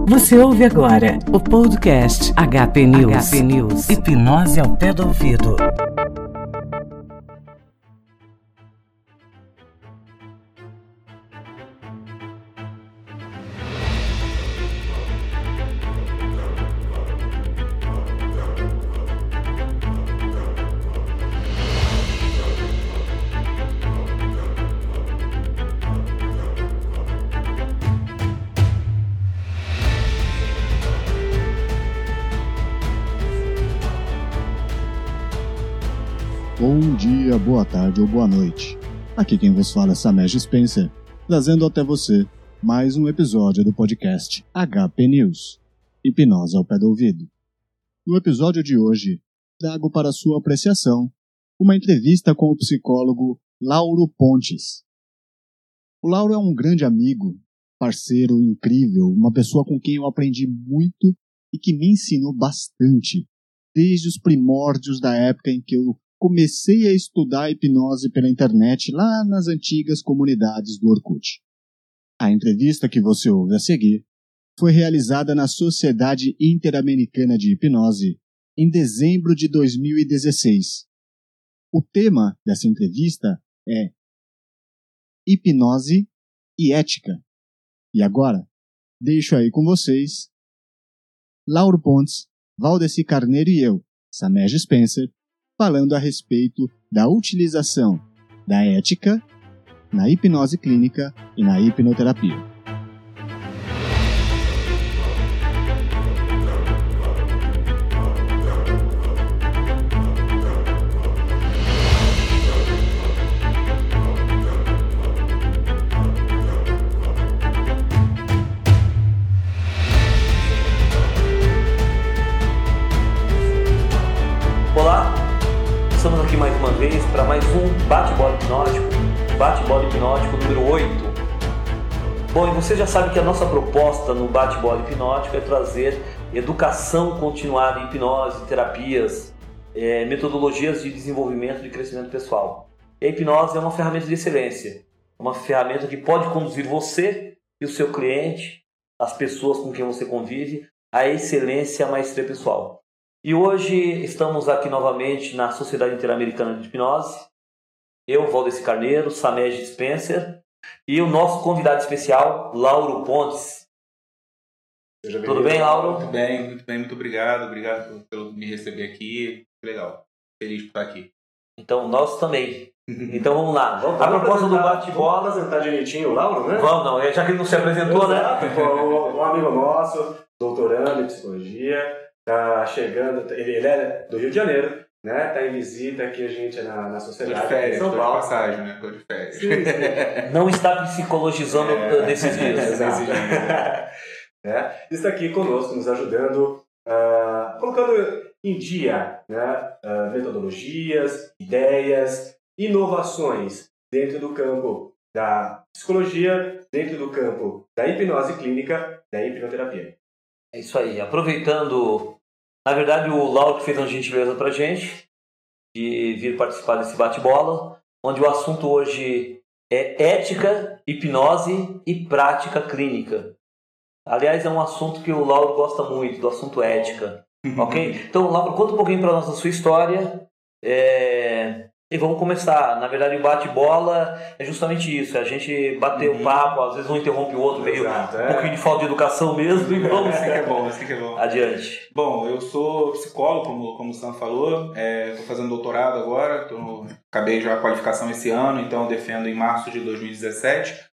Você ouve agora o podcast HP News. HP News. Hipnose ao pé do ouvido. Tarde ou boa noite. Aqui quem vos fala é Samesh Spencer, trazendo até você mais um episódio do podcast HP News, Hipnose ao pé do ouvido. No episódio de hoje, trago para sua apreciação uma entrevista com o psicólogo Lauro Pontes. O Lauro é um grande amigo, parceiro incrível, uma pessoa com quem eu aprendi muito e que me ensinou bastante, desde os primórdios da época em que eu comecei a estudar hipnose pela internet lá nas antigas comunidades do Orkut. A entrevista que você ouve a seguir foi realizada na Sociedade Interamericana de Hipnose em dezembro de 2016. O tema dessa entrevista é Hipnose e Ética. E agora, deixo aí com vocês Lauro Pontes, Valdeci Carneiro e eu, Samejo Spencer, falando a respeito da utilização da ética na hipnose clínica e na hipnoterapia. Vez para mais um bate-bola hipnótico, bate-bola hipnótico número 8. Bom, e você já sabe que a nossa proposta no bate-bola hipnótico é trazer educação continuada em hipnose, terapias, eh, metodologias de desenvolvimento e crescimento pessoal. E a hipnose é uma ferramenta de excelência, uma ferramenta que pode conduzir você e o seu cliente, as pessoas com quem você convive, à excelência à maestria pessoal. E hoje estamos aqui novamente na Sociedade Interamericana de Hipnose. Eu, Valdeci Carneiro, Samed Spencer e o nosso convidado especial, Lauro Pontes. Seja Tudo bem, Lauro? Muito bem, muito bem, muito obrigado. Obrigado por, pelo me receber aqui. Legal. Feliz por estar aqui. Então, nós também. Então vamos lá. a proposta do Vamos bate-bola. apresentar direitinho o Lauro, né? Vamos, não, já que ele não se apresentou, né? Exato, Um um amigo nosso, doutorando em psicologia, tá chegando, ele, ele é do Rio de Janeiro, né? Tá em visita aqui a gente na, na Tô sociedade de férias, São de Paulo. passagem, né? Tô de férias. Sim, sim. Não está psicologizando É. desses dias. Exato. Esses dias. né? Está aqui conosco, nos ajudando, ah, colocando em dia né? ah, metodologias, ideias, inovações dentro do campo da psicologia, dentro do campo da hipnose clínica, da hipnoterapia. É isso aí. Aproveitando, na verdade, o Lauro fez uma gentileza pra gente de vir participar desse bate-bola, onde o assunto hoje é ética, hipnose e prática clínica. Aliás, é um assunto que o Lauro gosta muito, do assunto ética. ok? Então, Lauro, conta um pouquinho para nós a sua história. é, E vamos começar. Na verdade, o bate-bola é justamente isso. É a gente bater o Uhum. papo, às vezes um interrompe o outro, meio Exato, um é. pouquinho de falta de educação mesmo, e vamos Isso que é bom, isso que é bom. adiante. Bom, eu sou psicólogo, como, como o Sam falou. Estou fazendo doutorado agora. Tô, acabei já a qualificação esse ano, então eu defendo em março de 2017.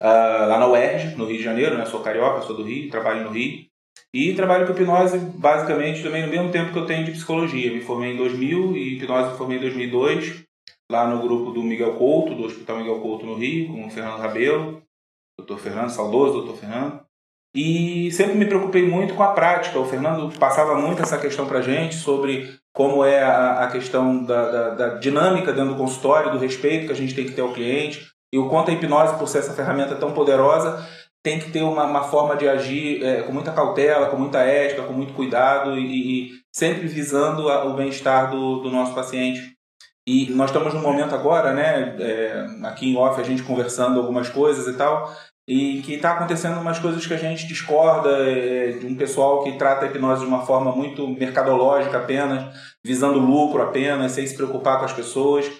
ah, lá na UERJ, no Rio de Janeiro. Né? Sou carioca, sou do Rio, trabalho no Rio. E trabalho com hipnose basicamente também no mesmo tempo que eu tenho de psicologia. Me formei em 2000 e hipnose me formei em 2002, lá no grupo do Miguel Couto, do Hospital Miguel Couto no Rio, com o Fernando Rabelo, doutor Fernando, saudoso doutor Fernando. E sempre me preocupei muito com a prática. O Fernando passava muito essa questão pra gente sobre como é a, a questão da, da, da dinâmica dentro do consultório, do respeito que a gente tem que ter ao cliente, e o quanto a hipnose, por ser essa ferramenta tão poderosa, tem que ter uma, uma forma de agir é, com muita cautela, com muita ética, com muito cuidado e, e sempre visando a, o bem-estar do, do nosso paciente. E nós estamos num momento agora, né, é, aqui em off a gente conversando algumas coisas e tal, e que está acontecendo umas coisas que a gente discorda é, de um pessoal que trata a hipnose de uma forma muito mercadológica apenas, visando lucro apenas, sem se preocupar com as pessoas.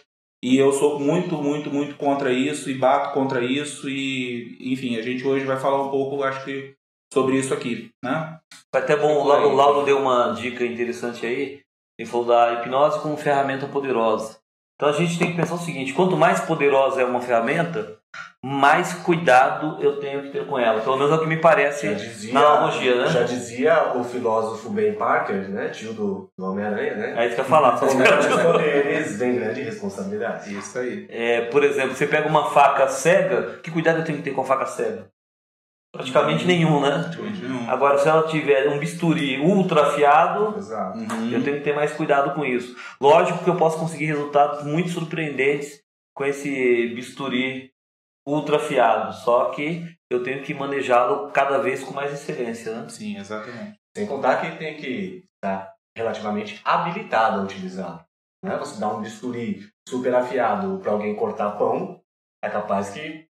E eu sou muito, muito, muito contra isso e bato contra isso e, enfim, a gente hoje vai falar um pouco, acho que, sobre isso aqui, né? Foi até bom, o Lauro deu uma dica interessante aí, ele falou da hipnose como ferramenta poderosa. Então a gente tem que pensar o seguinte: quanto mais poderosa é uma ferramenta, mais cuidado eu tenho que ter com ela. Pelo menos é o que me parece dizia, na analogia, né? Já dizia o filósofo Ben Parker, né? Tio do, do Homem-Aranha, né? É isso que eu ia falar. Com grandes poderes vem grande responsabilidade. Isso aí. É, por exemplo, você pega uma faca cega, que cuidado eu tenho que ter com a faca cega? Praticamente uhum. nenhum, né? Praticamente nenhum. Agora, se ela tiver um bisturi ultra afiado, uhum. eu tenho que ter mais cuidado com isso. Lógico que eu posso conseguir resultados muito surpreendentes com esse bisturi ultra afiado, só que eu tenho que manejá-lo cada vez com mais excelência, né? Sim, exatamente. Sem contar que tem que estar relativamente habilitado a utilizá-lo. Né? Você dá um bisturi super afiado para alguém cortar pão, é capaz que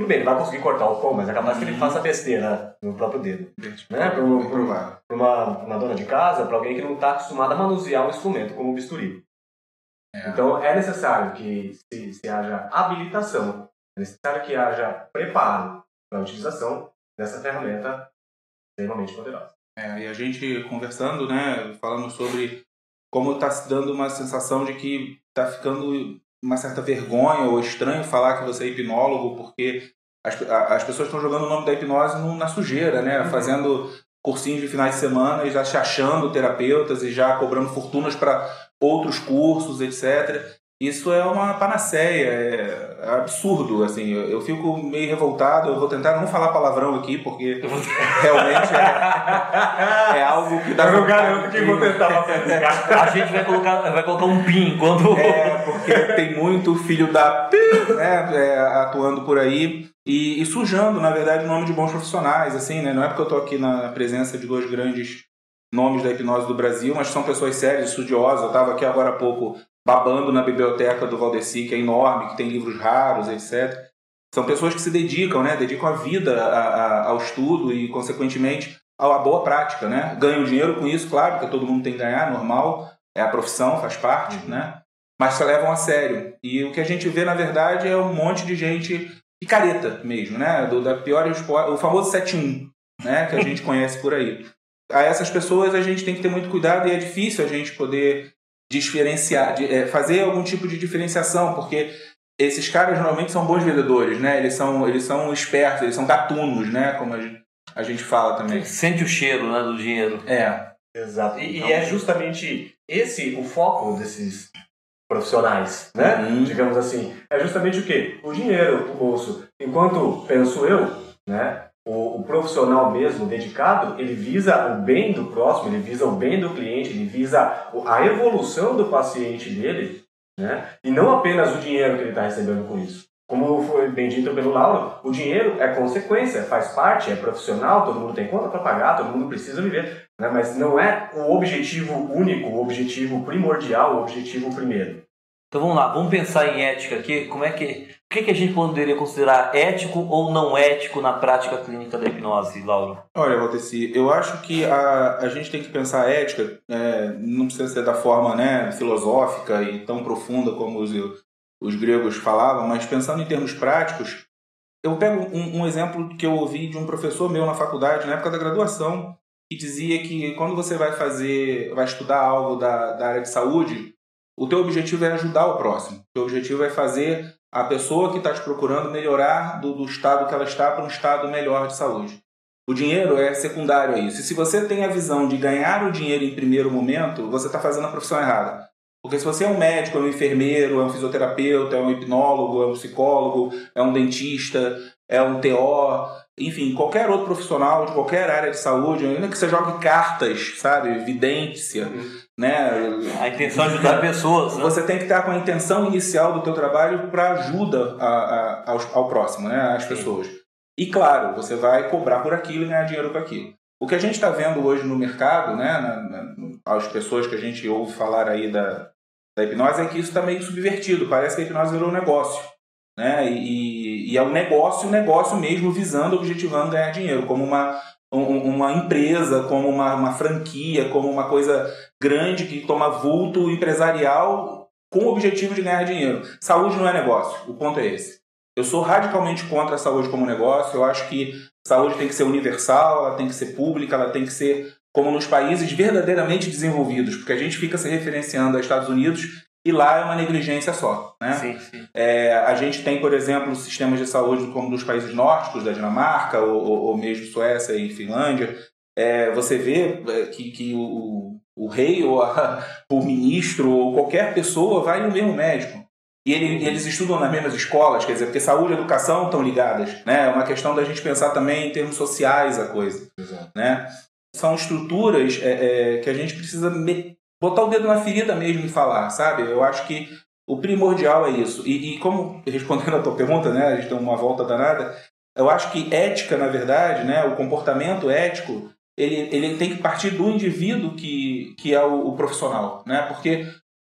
tudo bem, ele vai conseguir cortar o pão, mas é capaz que ele uhum. faça besteira no próprio dedo. Né? Para uma, uma dona de casa, para alguém que não está acostumado a manusear um instrumento como o bisturi. É. Então é necessário que se, se haja habilitação, é necessário que haja preparo para a utilização dessa ferramenta extremamente poderosa. É, e a gente conversando, né, falando sobre como está se dando uma sensação de que está ficando uma certa vergonha ou estranho falar que você é hipnólogo, porque as, as pessoas estão jogando o nome da hipnose no, na sujeira, né? Uhum. Fazendo cursinhos de finais de semana e já se achando terapeutas e já cobrando fortunas para outros cursos, etc. Isso é uma panaceia, é, é absurdo, assim, eu, eu, fico meio revoltado, eu vou tentar não falar palavrão aqui, porque realmente é, é algo que dá... Eu garanto que vou tentar A gente vai colocar, vai colocar um pin quando... É, porque tem muito filho da... Né, é, atuando por aí e, e, sujando, na verdade, o nome de bons profissionais, assim, né, não é porque eu estou aqui na presença de dois grandes nomes da hipnose do Brasil, mas são pessoas sérias, estudiosas, eu estava aqui agora há pouco babando na biblioteca do Valdeci, que é enorme, que tem livros raros, etc. São pessoas que se dedicam, né? Dedicam a vida a, a, ao estudo e, consequentemente, à boa prática, né? Ganham dinheiro com isso, claro, porque todo mundo tem que ganhar, normal, é a profissão, faz parte, uhum. né? Mas se levam a sério. E o que a gente vê, na verdade, é um monte de gente picareta mesmo, né? Do, da pior, o famoso 7-1, né? Que a gente conhece por aí. A essas pessoas a gente tem que ter muito cuidado e é difícil a gente poder diferenciar, de, é, fazer algum tipo de diferenciação, porque esses caras normalmente são bons vendedores, né? Eles são, eles são espertos, eles são gatunos, né? Como a gente, a gente fala também. Sente o cheiro né, do dinheiro. É. Exato. E, então, e é justamente esse o foco desses profissionais, né? Uhum. Digamos assim. É justamente o quê? O dinheiro, o bolso. Enquanto penso eu, né? O, o, profissional mesmo, dedicado, ele visa o bem do próximo, ele visa o bem do cliente, ele visa a evolução do paciente dele, né? E não apenas o dinheiro que ele está recebendo com isso. Como foi bem dito pelo Lauro, o dinheiro é consequência, faz parte, é profissional, todo mundo tem conta para pagar, todo mundo precisa viver, né? mas não é o objetivo único, o objetivo primordial, o objetivo primeiro. Então vamos lá, vamos pensar em ética aqui. Como é que, o que, que a gente poderia considerar ético ou não ético na prática clínica da hipnose, Lauro? Olha, Valteci, eu acho que a, a gente tem que pensar a ética, é, não precisa ser da forma né, filosófica e tão profunda como os, os gregos falavam, mas pensando em termos práticos, eu pego um, um exemplo que eu ouvi de um professor meu na faculdade, na época da graduação, que dizia que quando você vai fazer, vai estudar algo da, da área de saúde, o teu objetivo é ajudar o próximo. O teu objetivo é fazer a pessoa que está te procurando melhorar do, do estado que ela está para um estado melhor de saúde. O dinheiro é secundário a isso. E se você tem a visão de ganhar o dinheiro em primeiro momento, você está fazendo a profissão errada. Porque se você é um médico, é um enfermeiro, é um fisioterapeuta, é um hipnólogo, é um psicólogo, é um dentista, é um TO, enfim, qualquer outro profissional de qualquer área de saúde, ainda que você jogue cartas, sabe, vidência, uhum. Né? A intenção de ajudar pessoas. Né? Você tem que estar com a intenção inicial do teu trabalho para ajuda a, a, ao, ao, próximo, né, às pessoas. E claro, você vai cobrar por aquilo e ganhar dinheiro com aquilo. O que a gente está vendo hoje no mercado, né, na, na, as pessoas que a gente ouve falar aí da, da hipnose, é que isso está meio subvertido. Parece que a hipnose virou um negócio. Né? E, e é um negócio, um negócio mesmo visando, objetivando ganhar dinheiro, como uma, um, uma empresa, como uma, uma franquia, como uma coisa grande que toma vulto empresarial com o objetivo de ganhar dinheiro. Saúde não é negócio, o ponto é esse. Eu sou radicalmente contra a saúde como negócio, eu acho que saúde tem que ser universal, ela tem que ser pública, ela tem que ser como nos países verdadeiramente desenvolvidos, porque a gente fica se referenciando aos Estados Unidos e lá é uma negligência só. Né? Sim, sim. É, a gente tem, por exemplo, sistemas de saúde como nos países nórdicos, da Dinamarca, ou, ou, ou mesmo Suécia e Finlândia. É, você vê é, que, que o, o rei ou a, o ministro ou qualquer pessoa vai no mesmo médico. E ele, eles estudam nas mesmas escolas, quer dizer, porque saúde e educação estão ligadas. Né? É uma questão da gente pensar também em termos sociais a coisa. Exato. Né? São estruturas é, é, que a gente precisa me- botar o dedo na ferida mesmo e falar, sabe? Eu acho que o primordial é isso. E, e como, respondendo a tua pergunta, né, a gente deu uma volta danada, eu acho que ética, na verdade, né, o comportamento ético, ele, ele tem que partir do indivíduo que, que é o, o profissional, né? Porque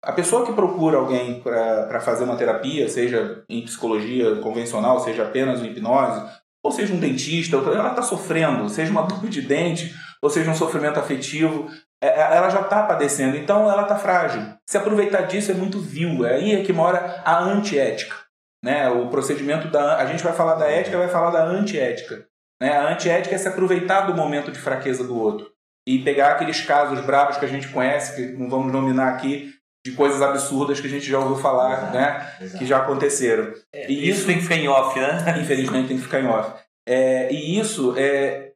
a pessoa que procura alguém para fazer uma terapia, seja em psicologia convencional, seja apenas em hipnose, ou seja um dentista, ela está sofrendo, seja uma dor de dente, ou seja um sofrimento afetivo, ela já está padecendo, então ela está frágil. Se aproveitar disso é muito vil, é aí é que mora a antiética. Né? O procedimento da. A gente vai falar da ética, vai falar da antiética. Né? A antiética é se aproveitar do momento de fraqueza do outro e pegar aqueles casos bravos que a gente conhece, que não vamos nominar aqui, de coisas absurdas que a gente já ouviu falar, né? Exato. que já aconteceram. É, E isso tem que ficar em off, né? Infelizmente tem que ficar em off. É, e isso, é,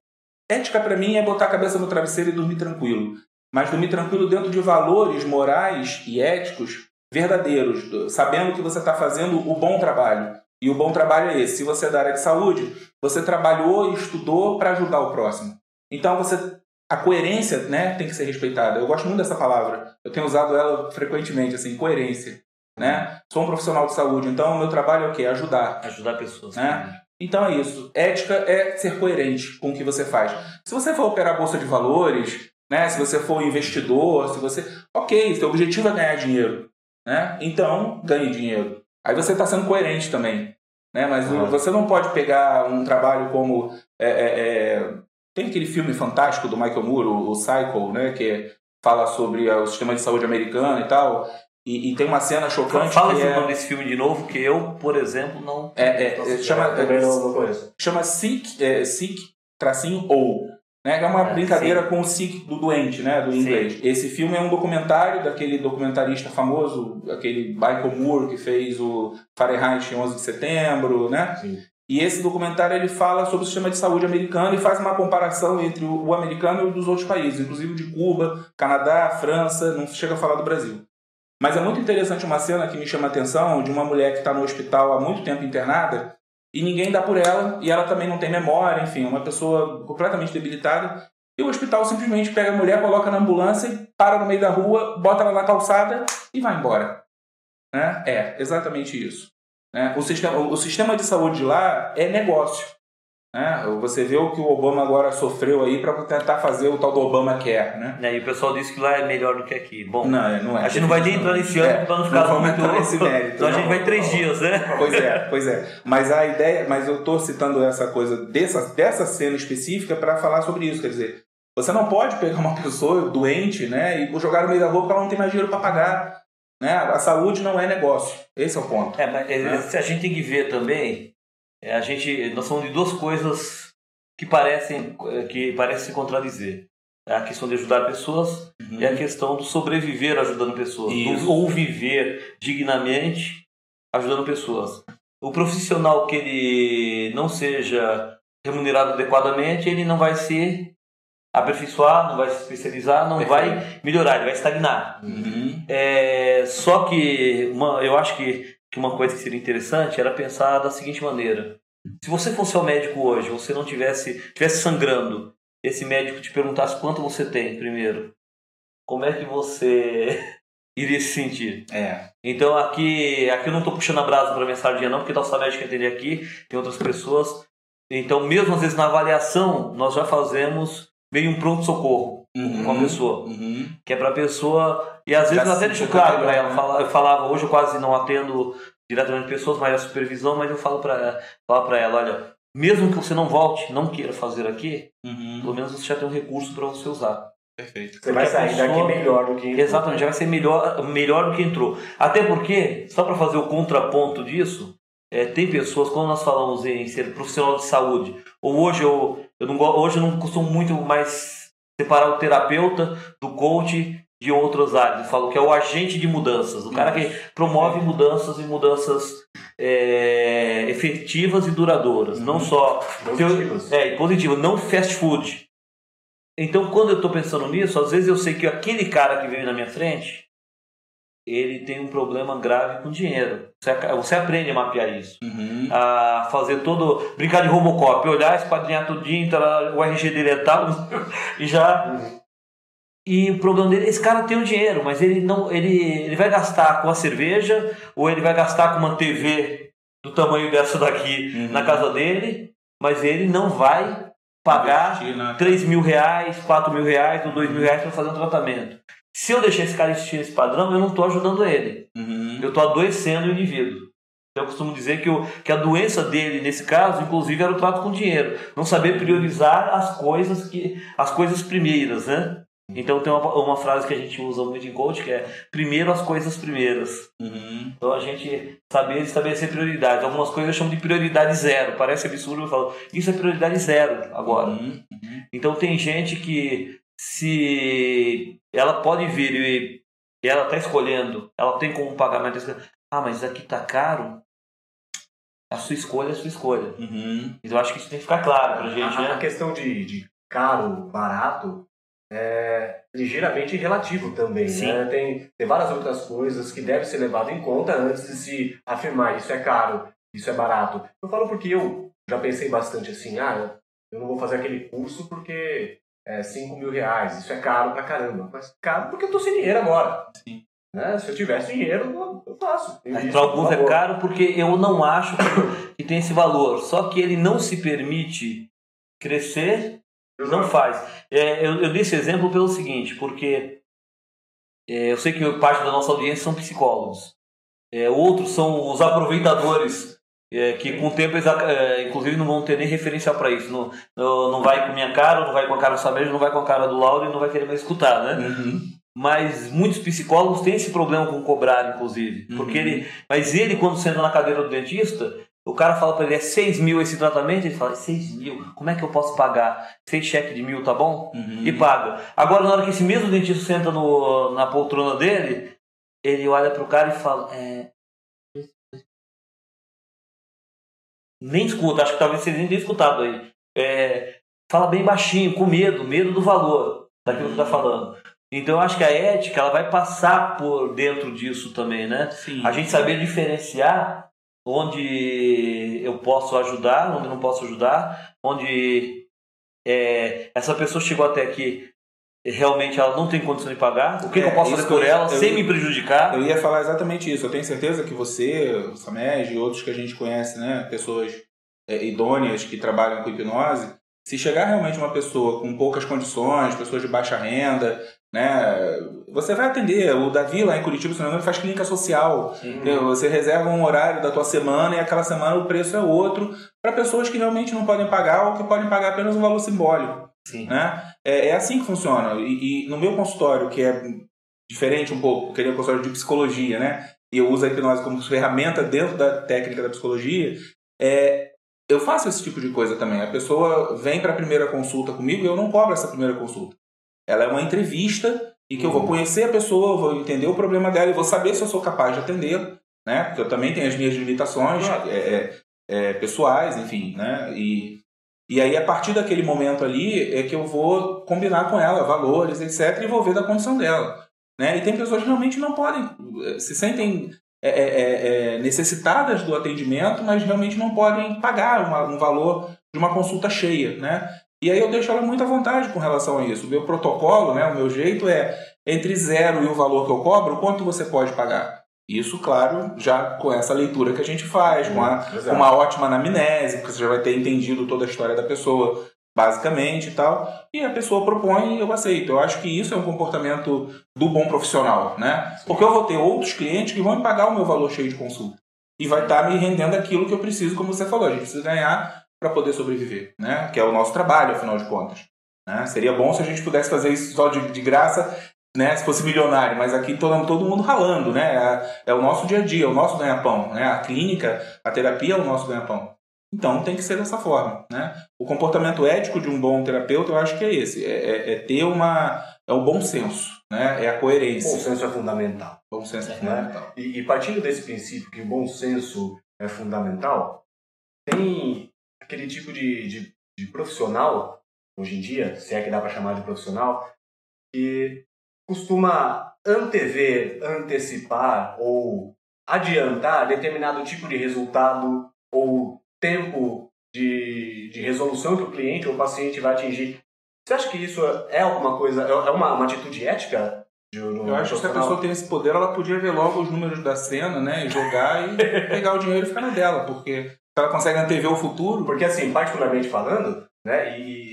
ética para mim é botar a cabeça no travesseiro e dormir tranquilo. Mas dormir tranquilo dentro de valores morais e éticos verdadeiros, do- sabendo que você está fazendo o bom trabalho. E o bom trabalho é esse. Se você é da área de saúde, você trabalhou e estudou para ajudar o próximo. Então você a coerência, né, tem que ser respeitada. Eu gosto muito dessa palavra. Eu tenho usado ela frequentemente, assim, coerência, né? Sou um profissional de saúde, então o meu trabalho é o quê? Ajudar. Ajudar pessoas. Né? Então é isso. Ética é ser coerente com o que você faz. Se você for operar bolsa de valores, né? Se você for investidor, se você, ok, seu objetivo é ganhar dinheiro, né? Então ganhe dinheiro. Aí você está sendo coerente também, né? Mas Claro. você não pode pegar um trabalho como é, é, é, tem aquele filme fantástico do Michael Moore, o, o Cycle, né? Que fala sobre ah, o sistema de saúde americano e tal. E, e tem uma cena chocante Fala que esse é, nome desse filme de novo, que eu, por exemplo, não. é, é, é, chama, não, não chama sick, é, sick tracinho ou, né? Que é uma É, brincadeira sim. com o sick do doente, né? Do Sim. inglês. Esse filme é um documentário daquele documentarista famoso, aquele Michael Moore que fez o Fahrenheit 11 de setembro, né? Sim. E esse documentário ele fala sobre o sistema de saúde americano e faz uma comparação entre o, o americano e o dos outros países, inclusive de Cuba, Canadá, França, não chega a falar do Brasil. Mas é muito interessante uma cena que me chama a atenção de uma mulher que está no hospital há muito tempo internada e ninguém dá por ela e ela também não tem memória, enfim, é uma pessoa completamente debilitada. E o hospital simplesmente pega a mulher, coloca na ambulância, para no meio da rua, bota ela na calçada e vai embora. Né? É, exatamente isso. Né? O, sistema, o sistema de saúde lá é negócio. Né? Você vê o que o Obama agora sofreu aí para tentar fazer o tal do Obamacare. Né? Né, E o pessoal disse que lá é melhor do que aqui. Bom, Não, é- não é. a gente não vai nem entrar nesse ano É, para não ficar vamos muito. nesse mérito. Então a gente não. vai três dias, né? Pois é, pois é. Mas a ideia, mas eu estou citando essa coisa dessa, dessa cena específica para falar sobre isso. Quer dizer, você não pode pegar uma pessoa doente, né, e jogar no meio da rua porque ela não tem mais dinheiro para pagar. Né? A saúde não é negócio. Esse é o ponto. É, mas é, Né? se a gente tem que ver também, é, a gente, nós falamos de duas coisas que parecem, que parecem se contradizer. É a questão de ajudar pessoas e a questão do sobreviver ajudando pessoas. do- ou viver dignamente ajudando pessoas. O profissional que ele não seja remunerado adequadamente, ele não vai se aperfeiçoar, não vai se especializar, não vai melhorar, ele vai estagnar. Uhum. É, só que uma, eu acho que, que uma coisa que seria interessante era pensar da seguinte maneira: se você fosse ao médico hoje, você não tivesse tivesse sangrando, esse médico te perguntasse quanto você tem primeiro, como é que você iria se sentir? É. Então aqui, aqui eu não estou puxando a brasa para minha sardinha não, porque nossa médica atende aqui, tem outras pessoas. Então mesmo às vezes na avaliação nós já fazemos meio um pronto socorro Uhum. com a pessoa Uhum. que é pra pessoa. E às vezes até deixo claro pra ela. né? Eu falava, hoje eu quase não atendo diretamente pessoas, mas a supervisão, mas eu falo para falo para ela, olha, mesmo que você não volte, não queira fazer aqui, Uhum. pelo menos você já tem um recurso para você usar. Perfeito. Você vai Porque a sair daqui melhor do que entrou. Exatamente, já vai ser melhor, melhor do que entrou. Até porque, só para fazer o contraponto disso, é, tem pessoas, quando nós falamos em ser profissional de saúde, ou hoje eu, eu não, hoje eu não costumo muito mais separar o terapeuta do coach de outras áreas. Eu falo que é o agente de mudanças, o cara que promove mudanças e mudanças é, efetivas e duradouras, não só Positivas. é, positivo, não fast food. Então, quando eu estou pensando nisso, às vezes eu sei que aquele cara que veio na minha frente, ele tem um problema grave com dinheiro. Você, você aprende a mapear isso. Uhum. A fazer todo. Brincar de Robocop, olhar, esquadrinhar tudinho, tá o RG dele é tal, e já. E o problema dele, esse cara tem o dinheiro, mas ele não. Ele, ele vai gastar com a cerveja, ou ele vai gastar com uma TV do tamanho dessa daqui Uhum. na casa dele, mas ele não vai pagar Investir na- 3 mil reais, 4 mil reais ou 2 mil reais para fazer um tratamento. Se eu deixar esse cara insistir nesse padrão, eu não estou ajudando ele. Uhum. Eu estou adoecendo o indivíduo. Eu costumo dizer que, o, que a doença dele, nesse caso, inclusive, era o trato com dinheiro. Não saber priorizar as coisas que as coisas primeiras, né? Então tem uma, uma frase que a gente usa muito em coach que é primeiro as coisas primeiras. Uhum. Então a gente saber estabelecer prioridades. Algumas coisas eu chamo de prioridade zero. Parece absurdo, eu falo, isso é prioridade zero agora. Uhum. Então tem gente que se ela pode vir e ela está escolhendo, ela tem como pagamento, ah, mas isso aqui tá caro, a sua escolha é a sua escolha. Uhum. Então eu acho que isso tem que ficar claro pra gente, A, a né? questão de, de caro, barato, é ligeiramente relativo também. Sim. Né? Tem, tem várias outras coisas que devem ser levadas em conta antes de se afirmar isso é caro, isso é barato. Eu falo porque eu já pensei bastante assim, ah, eu- não vou fazer aquele curso porque é 5 mil reais, isso é caro pra caramba. Mas caro porque eu tô sem dinheiro agora. Sim. Né? Se eu tivesse dinheiro, eu- faço. Para alguns é caro porque eu não acho que tem esse valor. Só que ele não se permite crescer, não faz. É, eu, eu dei esse exemplo pelo seguinte, porque é, eu sei que parte da nossa audiência são psicólogos. É, outros são os aproveitadores, é, que com o tempo, eles, é, inclusive, não vão ter nem referencial para isso. Não, não, não vai com a minha cara, não vai com a cara do Saber, não vai com a cara do Lauro e não vai querer mais escutar, né? Uhum. Mas muitos psicólogos têm esse problema com cobrar, inclusive. Porque Uhum. ele. Mas ele, quando senta na cadeira do dentista, o cara fala pra ele, é 6 mil esse tratamento, ele fala, 6 mil, como é que eu posso pagar? Seis cheque de mil, tá bom? Uhum. E paga. Agora, na hora que esse mesmo dentista senta no, na poltrona dele, ele olha pro cara e fala, é. Nem escuta, acho que talvez vocês nem tenham escutado aí. É, fala bem baixinho, com medo, medo do valor daquilo que tá falando. Então eu acho que a ética ela vai passar por dentro disso também, né? Sim. A gente saber diferenciar onde eu posso ajudar, onde não posso ajudar, onde é, essa pessoa chegou até aqui realmente ela não tem condição de pagar, o que, que eu É, posso fazer por ela eu- sem me prejudicar. Eu ia falar exatamente isso. Eu tenho certeza que você, o Samej e outros que a gente conhece, né, pessoas é, idôneas que trabalham com hipnose, se chegar realmente uma pessoa com poucas condições, pessoas de baixa renda, né, você vai atender. O Davi lá em Curitiba, se não me engano, faz clínica social. Você reserva um horário da tua semana e aquela semana o preço é outro para pessoas que realmente não podem pagar ou que podem pagar apenas um valor simbólico. Sim. Né? É, é assim que funciona. E, e no meu consultório, que é diferente um pouco, ele é um consultório de psicologia, né? E eu uso a hipnose como ferramenta dentro da técnica da psicologia, é, eu faço esse tipo de coisa também. A pessoa vem para a primeira consulta comigo e eu não cobro essa primeira consulta. Ela é uma entrevista e que eu vou conhecer a pessoa, vou entender o problema dela e vou saber se eu sou capaz de atender, né? Porque eu também tenho as minhas limitações é, é, é, pessoais, enfim, né? E, e aí, a partir daquele momento ali, é que eu vou combinar com ela valores, etc., e vou ver da condição dela. Né? E tem pessoas que realmente não podem, eh, se sentem é, é, necessitadas do atendimento, mas realmente não podem pagar uma- um valor de uma consulta cheia. Né? E aí eu deixo ela muito à vontade com relação a isso. O meu protocolo, né, o meu jeito é entre zero e o valor que eu cobro, quanto você pode pagar. Isso, claro, já com essa leitura que a gente faz, com a, Exato. uma ótima anamnese, porque você já vai ter entendido toda a história da pessoa, basicamente e tal. E a pessoa propõe e eu aceito. Eu acho que isso é um comportamento do bom profissional, né? Porque eu vou ter outros clientes que vão me pagar o meu valor cheio de consulta. e vai estar tá me rendendo aquilo que eu preciso, como você falou. A gente precisa ganhar para poder sobreviver, né? Que é o nosso trabalho, afinal de contas. Né? Seria bom se a gente pudesse fazer isso só de, de graça, né? Se fosse milionário, mas aqui todo, todo mundo ralando, né? É, é o nosso dia a dia, é o nosso ganha-pão, né? A clínica, a terapia é o nosso ganha-pão. Então tem que ser dessa forma, né? O comportamento ético de um bom terapeuta, eu acho que é esse, é, é, é ter uma é o bom senso, né? É a coerência. Bom senso é fundamental. Bom senso é fundamental. Né? E, e partindo desse princípio que o bom senso é fundamental, tem aquele tipo de, de, de profissional hoje em dia, se é que dá para chamar de profissional, que costuma antever, antecipar ou adiantar determinado tipo de resultado ou tempo de, de resolução que o cliente ou o paciente vai atingir. Você acha que isso é alguma coisa, é, é uma, uma atitude ética? De, Eu acho que se a pessoa tem esse poder, ela podia ver logo os números da cena, né? E jogar e pegar o dinheiro e ficar na dela, porque ela consegue antever o futuro. Porque assim, particularmente falando, né? E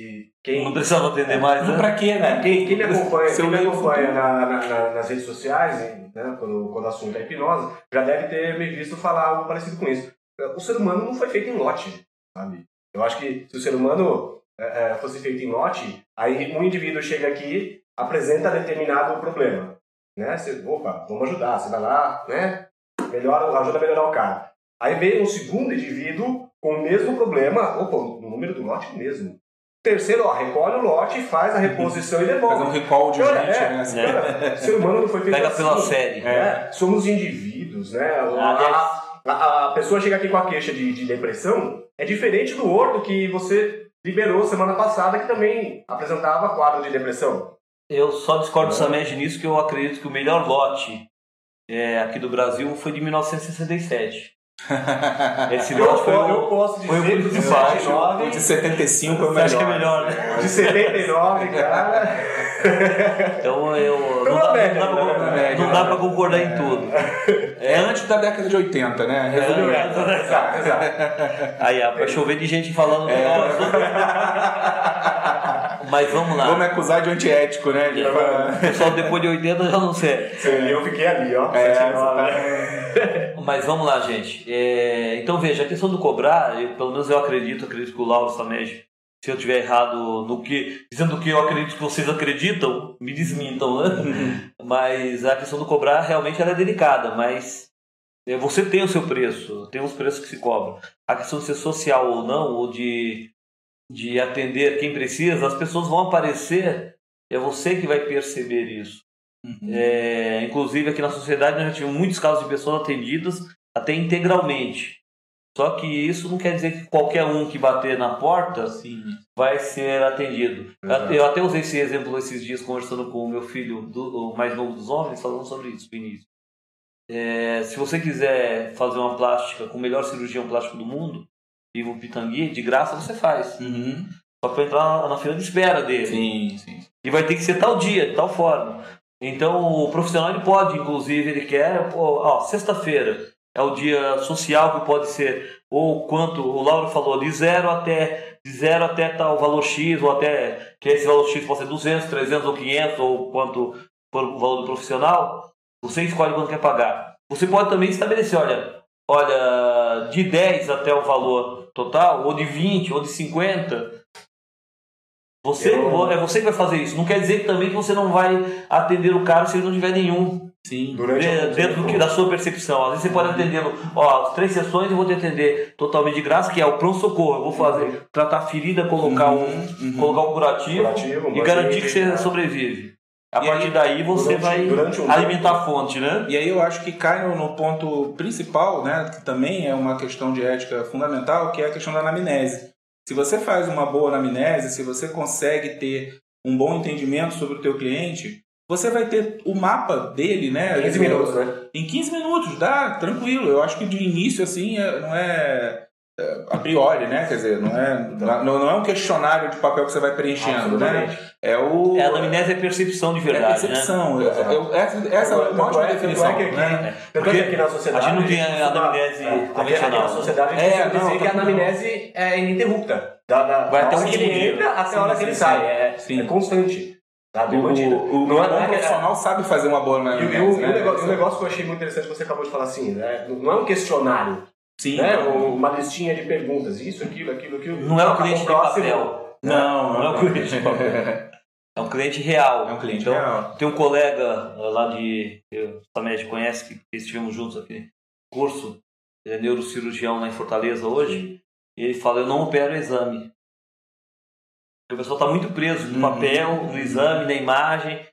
quem, não precisava atender mais, né? Pra quê, né? Quem, quem me acompanha, quem me acompanha na, na, na, nas redes sociais, né, quando, quando o assunto é hipnose, já deve ter me visto falar algo parecido com isso. O ser humano não foi feito em lote, sabe? Eu acho que se o ser humano é, é fosse feito em lote, aí um indivíduo chega aqui, apresenta determinado problema, né? Você, opa, vamos ajudar, você vai lá, né? Melhora, ajuda a melhorar o cara. Aí vem um segundo indivíduo com o mesmo problema, opa, o número do lote é mesmo. Terceiro, ó, recolhe o lote, faz a reposição e devolve. Faz um recall de cara, gente, é, né? Assim, cara, ser humano não foi feito Pega assim. pela série. Né? Somos indivíduos, né? A, a, a, pessoa chega aqui com a queixa de, de depressão, é diferente do outro que você liberou semana passada, que também apresentava quadro de depressão. Eu só discordo do Samed nisso, que eu acredito que o melhor lote é, aqui do Brasil foi de 1967. Esse eu, lote foi, eu posso dizer foi o de 79, o de 75 é o melhor. Acho que é melhor, né? De 79, cara. Então eu. Não dá, média, não, dá pra, média, não dá pra concordar em tudo. É antes da década de 80, né? Resumindo. É, exato, exato. Aí, é pra chover de gente falando. É. Mas vamos lá. Vamos acusar de antiético, né? De... Pessoal, depois de 80 eu já não sei. Eu fiquei ali, ó. É, Mas vamos lá, gente. É... Então veja, a questão do cobrar, eu, pelo menos eu acredito, acredito que o Lauro também, se eu tiver errado no que. dizendo o que eu acredito que vocês acreditam, me desmintam, né? mas a questão do cobrar realmente ela é delicada, mas é, você tem o seu preço, tem os preços que se cobram. A questão de ser social ou não, ou de de atender quem precisa, as pessoas vão aparecer, é você que vai perceber isso. Uhum. É, inclusive aqui na sociedade nós já tivemos muitos casos de pessoas atendidas até integralmente. Só que isso não quer dizer que qualquer um que bater na porta Sim. vai ser atendido. Exato. Eu até usei esse exemplo esses dias conversando com o meu filho, do, o mais novo dos homens, falando sobre isso, Vinícius. É, se você quiser fazer uma plástica com o melhor cirurgião plástico do mundo, Ivo Pitangui, de graça você faz. Uhum. Só para entrar na, na fila de espera dele. Sim, sim. E vai ter que ser tal dia, de tal forma. Então o profissional ele pode, inclusive, ele quer, ó, sexta-feira é o dia social que pode ser, ou quanto, o Lauro falou, de zero até, de zero até tal valor X, ou até, que esse valor X pode ser 200, 300 ou 500, ou quanto for o valor do profissional, você escolhe quanto quer pagar. Você pode também estabelecer, olha, olha, de 10 até o valor total, ou de 20, ou de 50. Você, eu... É você que vai fazer isso. Não quer dizer também que você não vai atender o cara se ele não tiver nenhum. Sim. Durante dentro do que, da sua percepção. Às vezes você pode atendê-lo, ó, as três sessões eu vou te atender totalmente de graça, que é o pronto-socorro. Eu vou fazer, tratar a ferida, colocar um, uhum. colocar um curativo, curativo e garantir que você sobrevive. A e partir aí, daí você durante, vai durante um alimentar a fonte, né? E aí eu acho que cai no, no, ponto principal, né, que também é uma questão de ética fundamental, que é a questão da anamnese. Se você faz uma boa anamnese, se você consegue ter um bom entendimento sobre o teu cliente, você vai ter o mapa dele, né? 15 minutos, né? Em 15 minutos, dá, tranquilo. Eu acho que de início, assim, é, não é é, a priori, né? Quer dizer, não é, não, não é um questionário de papel que você vai preenchendo, né? É o. É, a anamnese é percepção de verdade. É percepção. Né? Eu, essa, essa é uma ótima definição. É que aqui, né? Porque aqui na sociedade. A gente não tem a anamnese é, convencional. Aqui na sociedade a gente é, não, dizer que a anamnese é ininterrupta. Da, da, vai até que ele entra até a hora que ele sai. É, é constante. Tá bem O, o, não é, não é profissional sabe fazer uma boa E, e e o né? negócio, e o negócio que eu achei muito interessante que você acabou de falar assim, né? não é um questionário, Sim. né? uma listinha de perguntas, isso, aquilo, aquilo, aquilo. Não é o Toca pro cliente de papel. Não, Não é o cliente de papel. É um cliente real. É um cliente Então, real. Tem um colega lá de. que O Samed conhece, que estivemos juntos aqui. Curso, ele é neurocirurgião lá em Fortaleza hoje. E ele fala: Eu não opero exame. Porque o pessoal está muito preso no Uhum. papel, no exame, na imagem.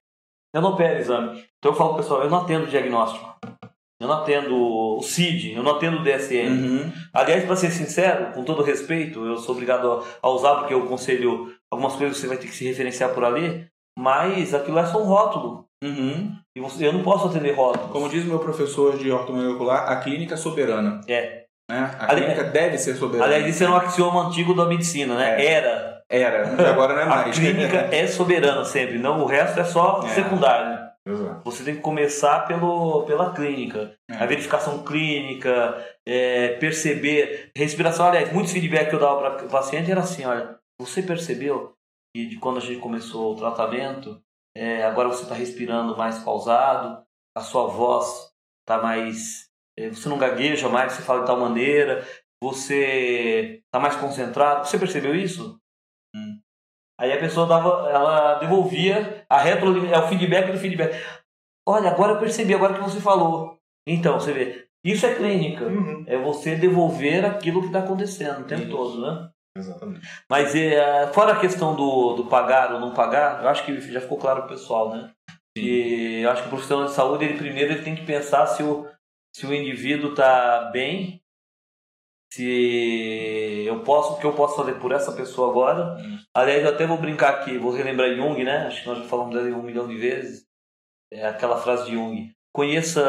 Eu não opero exame. Então eu falo pro pessoal: Eu não atendo diagnóstico. Eu não atendo o CID, eu não atendo o DSM. Uhum. Aliás, para ser sincero, com todo respeito, eu sou obrigado a- a usar porque eu conselho algumas coisas você vai ter que se referenciar por ali, mas aquilo é só um rótulo. Uhum. E você- eu não posso atender rótulos. Como diz meu professor de ortomolecular, a clínica é soberana. É. Né? A clínica deve ser soberana. Aliás, isso é um axioma antigo da medicina, né? É. Era. Era, agora não é A mais. clínica é soberana sempre, não o resto é só É. secundário. Exato. Você tem que começar pelo, pela clínica. É. A verificação clínica, é, perceber. Respiração, aliás, muitos feedback que eu dava para o paciente era assim: olha, você percebeu que de quando a gente começou o tratamento, é, agora você está respirando mais pausado, a sua voz está mais. é, você não gagueja mais, você fala de tal maneira, você está mais concentrado. Você percebeu isso? Aí a pessoa dava, ela devolvia a é o feedback do feedback. Olha, agora eu percebi, agora que você falou. Então, você vê, isso é clínica. Uhum. É você devolver aquilo que está acontecendo o tempo Isso. todo, né? Exatamente. Mas é, fora a questão do, do pagar ou não pagar, eu acho que já ficou claro pro pessoal, né? E eu acho que o profissional de saúde, ele primeiro ele tem que pensar se o, se o indivíduo está bem, se eu posso, o que eu posso fazer por essa pessoa agora. Isso. Aliás, eu até vou brincar aqui, vou relembrar Jung, né? Acho que nós já falamos dele um milhão de vezes. É aquela frase de Jung. Conheça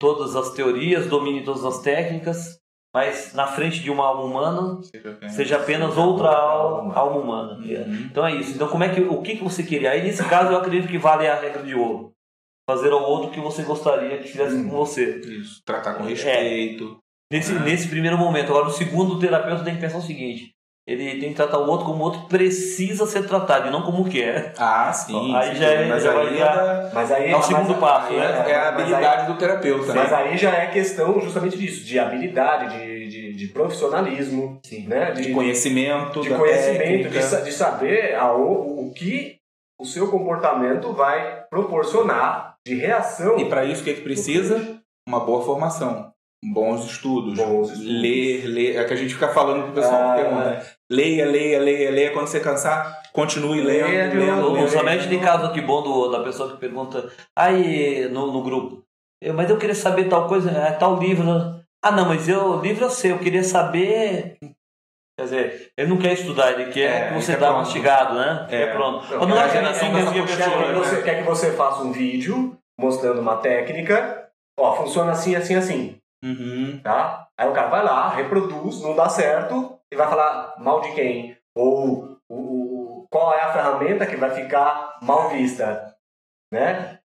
todas as teorias, domine todas as técnicas, mas na frente de uma alma humana, Seja apenas, seja apenas outra al- alma humana. Uhum. Então é isso. Então como é que o que, que você queria? Aí nesse caso eu acredito que vale a regra de ouro. Fazer ao outro o que você gostaria que fizesse Uhum. com você. Isso, tratar É. com respeito. Nesse, nesse primeiro momento. Agora, no segundo, o terapeuta tem que pensar o seguinte: ele tem que tratar o outro como o outro precisa ser tratado e não como quer. Ah, sim. Aí sim, já é- mas já vai aí dar- é, Mas aí É o segundo mas- passo, aí né? é, é a Mas habilidade do terapeuta, Mas né? aí já é questão justamente disso, de habilidade, de, de, de profissionalismo, né? De conhecimento, de conhecimento, de, de saber ao, o que o seu comportamento vai proporcionar de reação. E para isso o que, é que precisa? Uma boa formação. Bons estudos. Bons estudos. Ler, ler. É que a gente fica falando pro pessoal Ah, que pergunta. Leia, leia, leia, leia. Quando você cansar, continue lendo, Leia de lendo, novo, O lendo. Samed tem caso aqui bom do, da pessoa que pergunta aí no, no grupo. "Eu- Mas eu queria saber tal coisa, é, tal livro. Ah, não, mas eu livro eu sei, eu queria saber. Quer dizer, ele não quer estudar, ele quer É, que você dá pronto. mastigado, né? É. É pronto. Quando não é é assim geração que pessoa. Você, quer que você faça um vídeo mostrando uma técnica, ó, funciona assim, assim, assim, Uhum. tá? Aí o cara vai lá, reproduz, não dá certo, e vai falar mal de quem? Ou o, qual é a ferramenta que vai ficar mal vista, né?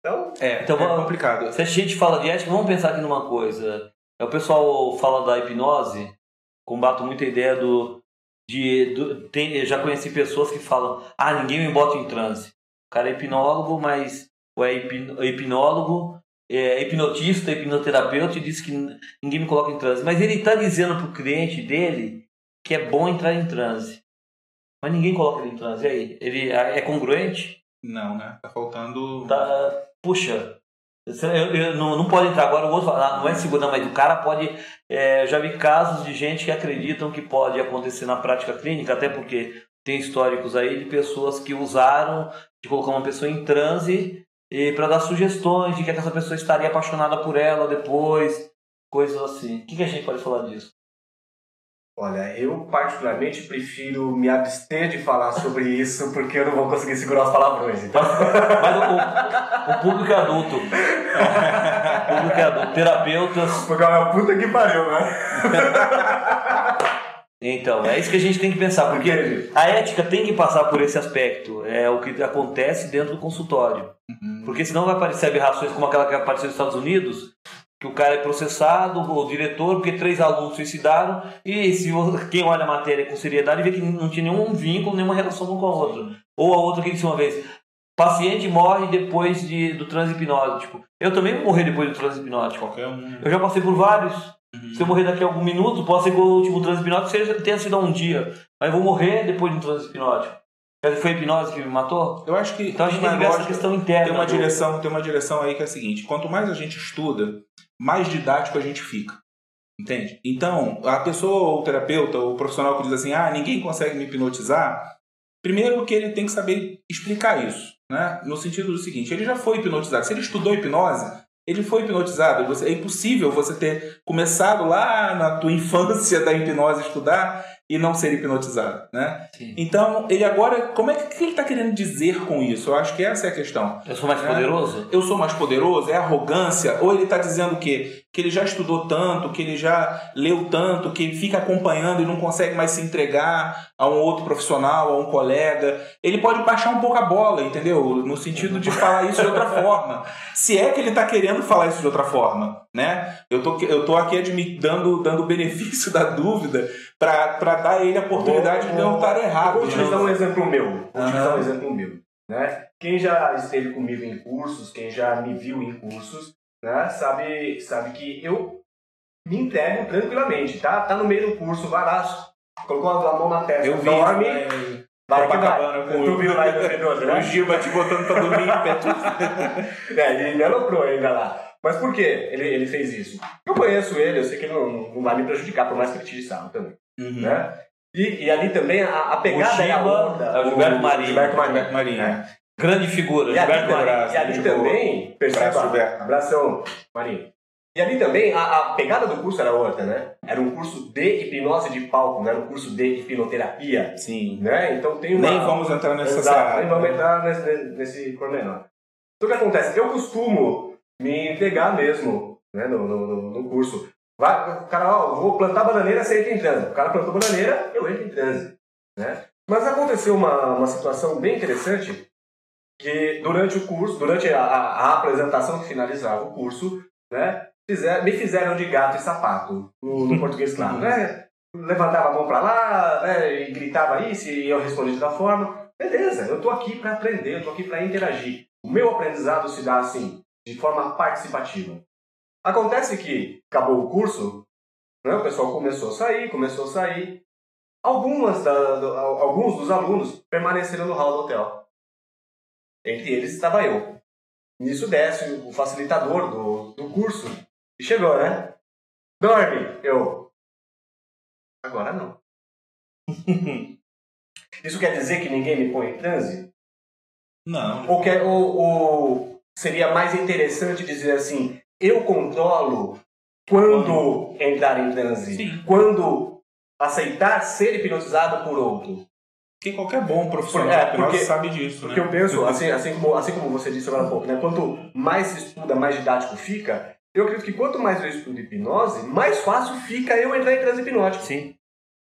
Então, É, Então, é complicado. Se a gente fala de ética, vamos pensar aqui numa coisa. É, O pessoal fala da hipnose, combato muito a ideia do. De, do tem, já conheci pessoas que falam: ah, ninguém me bota em transe. O cara é hipnólogo, mas. Ou é hipnólogo, é hipnotista, hipnoterapeuta e diz que ninguém me coloca em transe. Mas ele está dizendo pro cliente dele que é bom entrar em transe. Mas ninguém coloca ele em transe. E aí? Ele é congruente? Não, né? Tá faltando. tá, puxa, eu, eu- não, não pode entrar agora, o outro fala, ah, não é seguro, não, mas o cara pode. é, eu já vi casos de gente que acreditam que pode acontecer na prática clínica, até porque tem históricos aí de pessoas que usaram de colocar uma pessoa em transe para dar sugestões de que essa pessoa estaria apaixonada por ela depois, coisas assim. O que, que a gente pode falar disso? olha, eu particularmente prefiro me abster de falar sobre isso porque eu não vou conseguir segurar os palavrões. Então, Mas o, o público é adulto. O público é adulto. Terapeutas. porque é uma puta que pariu, né? Então, é isso que a gente tem que pensar, porque Entendi. a ética tem que passar por esse aspecto. É o que acontece dentro do consultório. Uhum. Porque senão vai aparecer aberrações como aquela que apareceu nos Estados Unidos, que o cara é processado, o diretor, porque três alunos suicidaram, e se quem olha a matéria com seriedade vê que não tinha nenhum vínculo, nenhuma relação um com a outra. Ou a outra que disse uma vez, paciente morre depois de, do transe hipnótico. Eu também vou morrer depois do transe hipnótico. Qualquer um. Eu já passei por vários. Uhum. Se eu morrer daqui a algum minuto, pode ser que o último transe hipnótico seja, tenha sido há um dia. Mas eu vou morrer depois de um transe hipnótico. Quer dizer, Foi a hipnose que me matou? Eu acho que Então a gente tem que ver essa questão interna. tem uma do- direção, tem uma direção aí que é a seguinte: quanto mais a gente estuda, mais didático a gente fica. Entende? Então, a pessoa, o terapeuta, o profissional que diz assim: "Ah, ninguém consegue me hipnotizar", primeiro que ele tem que saber explicar isso, né? No sentido do seguinte, ele já foi hipnotizado. Se ele estudou hipnose, ele foi hipnotizado. Você- É impossível você ter começado lá na tua infância da hipnose estudar e não ser hipnotizado, né? Sim. Então, ele agora, como é que, que ele está querendo dizer com isso? Eu acho que essa é a questão. Eu sou mais É. poderoso? Eu sou mais poderoso? É arrogância? Ou ele está dizendo o quê? Que ele já estudou tanto, que ele já leu tanto, que ele fica acompanhando e não consegue mais se entregar a um outro profissional, a um colega. Ele pode baixar um pouco a bola, entendeu? No sentido de falar isso de outra forma. Se é que ele está querendo falar isso de outra forma, né? Eu tô, eu tô aqui dando, dando o benefício da dúvida para dar ele a oportunidade de não estar errado. Vou utilizar um exemplo meu. Vou utilizar um exemplo meu. Né? Quem já esteve comigo em cursos, quem já me viu em cursos, né? sabe, sabe que eu me entrego tranquilamente. Tá, tá no meio do curso, vai lá, colocou a mão na testa, Eu vi dorme, né, vai que Copacabana vai. com Tu viu lá em 2012, né? o Giba te botando pra dormir em pé. É, ele me aloprou ainda lá. Mas por que ele, ele fez isso? Eu conheço ele, eu sei que ele não, não vai me prejudicar, por mais que ele tire sarro também. Uhum. Né? E, e ali também a, a pegada é a outra. é o Gilberto Marinho. Gilberto Marinho. Marinho. É. Grande figura, E ali, Gilberto abraço, e ali também, perceba, abração, Marinho. E ali também, a, a pegada do curso era outra, né? Era um curso de hipnose de palco, não era um curso de hipnoterapia, Sim. né? Então tem uma... Nem vamos entrar nessa Exato, seara. nem vamos entrar nesse, nesse pormenor. Então o que acontece? Eu costumo me entregar mesmo né, no, no, no- no curso. Vai, o cara, ó, vou plantar bananeira, você entra em transe. O cara plantou bananeira, eu entro em transe. Né? Mas aconteceu uma, uma situação bem interessante que durante o curso, durante a, a- apresentação que finalizava o curso, né, fizer- me fizeram de gato e sapato, no, no português claro. Né? Levantava a mão para lá né, e gritava isso e eu respondia da forma. Beleza, eu tô aqui para aprender, eu tô aqui para interagir. O meu aprendizado se dá assim, de forma participativa. Acontece que acabou o curso, né, o pessoal começou a sair, começou a sair. Algumas da- do- alguns dos alunos permaneceram no hall do hotel. Entre eles estava eu. Nisso desce o facilitador do, do curso e chegou, né? Dorme! Eu. Agora não. Isso quer dizer que ninguém me põe em transe? Não. Ou, quer, ou, ou seria mais interessante dizer assim: eu controlo quando entrar em transe, Sim. quando aceitar ser hipnotizado por outro. Porque qualquer bom profissional É, de hipnose porque- sabe disso, Porque né? eu penso, assim, assim, como, assim como você disse agora há pouco, né? quanto mais se estuda, mais didático fica. Eu acredito que quanto mais eu estudo hipnose, mais fácil fica eu entrar em transe hipnótico. Sim.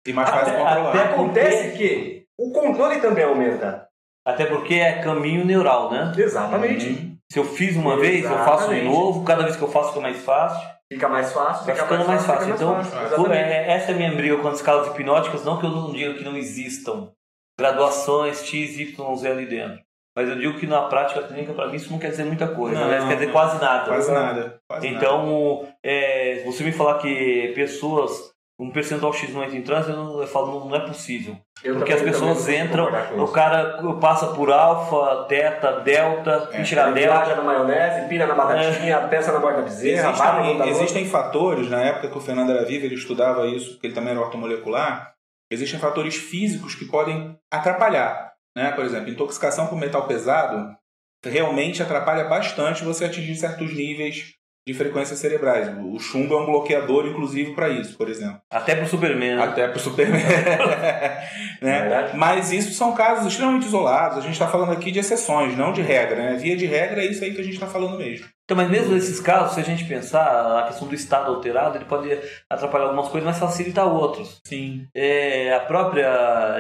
E mais fácil Até- controlar. até- Acontece que o controle também aumenta. Até porque é caminho neural, né? Exatamente. Uhum. Se eu fiz uma vez, eu faço de Exatamente. novo. Cada vez que eu faço fica mais fácil. Fica mais fácil, Vai fica ficando mais fácil. fica Então, mais fácil. Exatamente. é- essa é a minha briga com as escalas hipnóticas. Não que eu não diga que não existam graduações X, Y, Z ali dentro. Mas eu digo que na prática clínica, para mim, isso não quer dizer muita coisa. Não, né? Quer dizer não. quase nada. Quase nada. Quase nada. Então, é, você me falar que pessoas, um percentual X não entra em transe, eu, não, eu falo, não, não é possível. Eu Porque as pessoas entram, o cara passa por alfa, teta, delta, É, é, chegar Ele viaja delta. na maionese, pira na batatinha, pensa na borda da bezerra, Existem, existem fatores, na época que o Fernando era vivo, ele estudava isso, porque ele também era ortomolecular, existem fatores físicos que podem atrapalhar. Né? Por exemplo, intoxicação por metal pesado realmente atrapalha bastante você atingir certos níveis de frequências cerebrais. O chumbo é um bloqueador, inclusive, para isso, por exemplo. Até pro Superman. né? Até pro Superman. né? Verdade. Mas isso são casos extremamente isolados. A gente está falando aqui de exceções, não de regra. Né? Via de regra é isso aí que a gente está falando mesmo. Então, mas mesmo nesses casos, se a gente pensar a questão do estado alterado, ele pode atrapalhar algumas coisas, mas facilitar outras. Sim. É, a própria.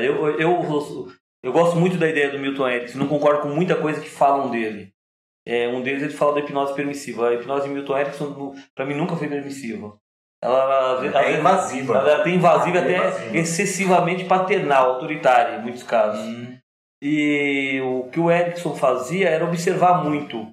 Eu, eu, eu gosto muito da ideia do Milton Erickson, não concordo com muita coisa que falam dele. É, um deles ele fala da hipnose permissiva. A hipnose de Milton Erickson, para mim, nunca foi permissiva. Ela, ela, É invasiva. Ela é até invasiva, Ah, é até invasiva. excessivamente paternal, autoritária, em muitos casos. Hum, E o que o Erickson fazia era observar muito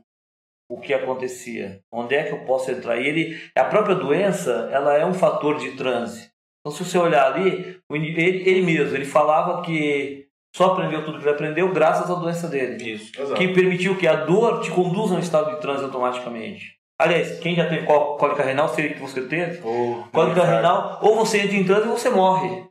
o que acontecia. Onde é que eu posso entrar? E ele, a própria doença, ela é um fator de transe. Então, se você olhar ali, ele, ele mesmo, ele falava que só aprendeu tudo que ele aprendeu graças à doença dele. Isso. Exato. Que permitiu que a dor te conduza a um estado de transe automaticamente. Aliás, quem já teve có- cólica renal, sei que você teve, Ou, cólica renal, ou você entra em transe ou você morre.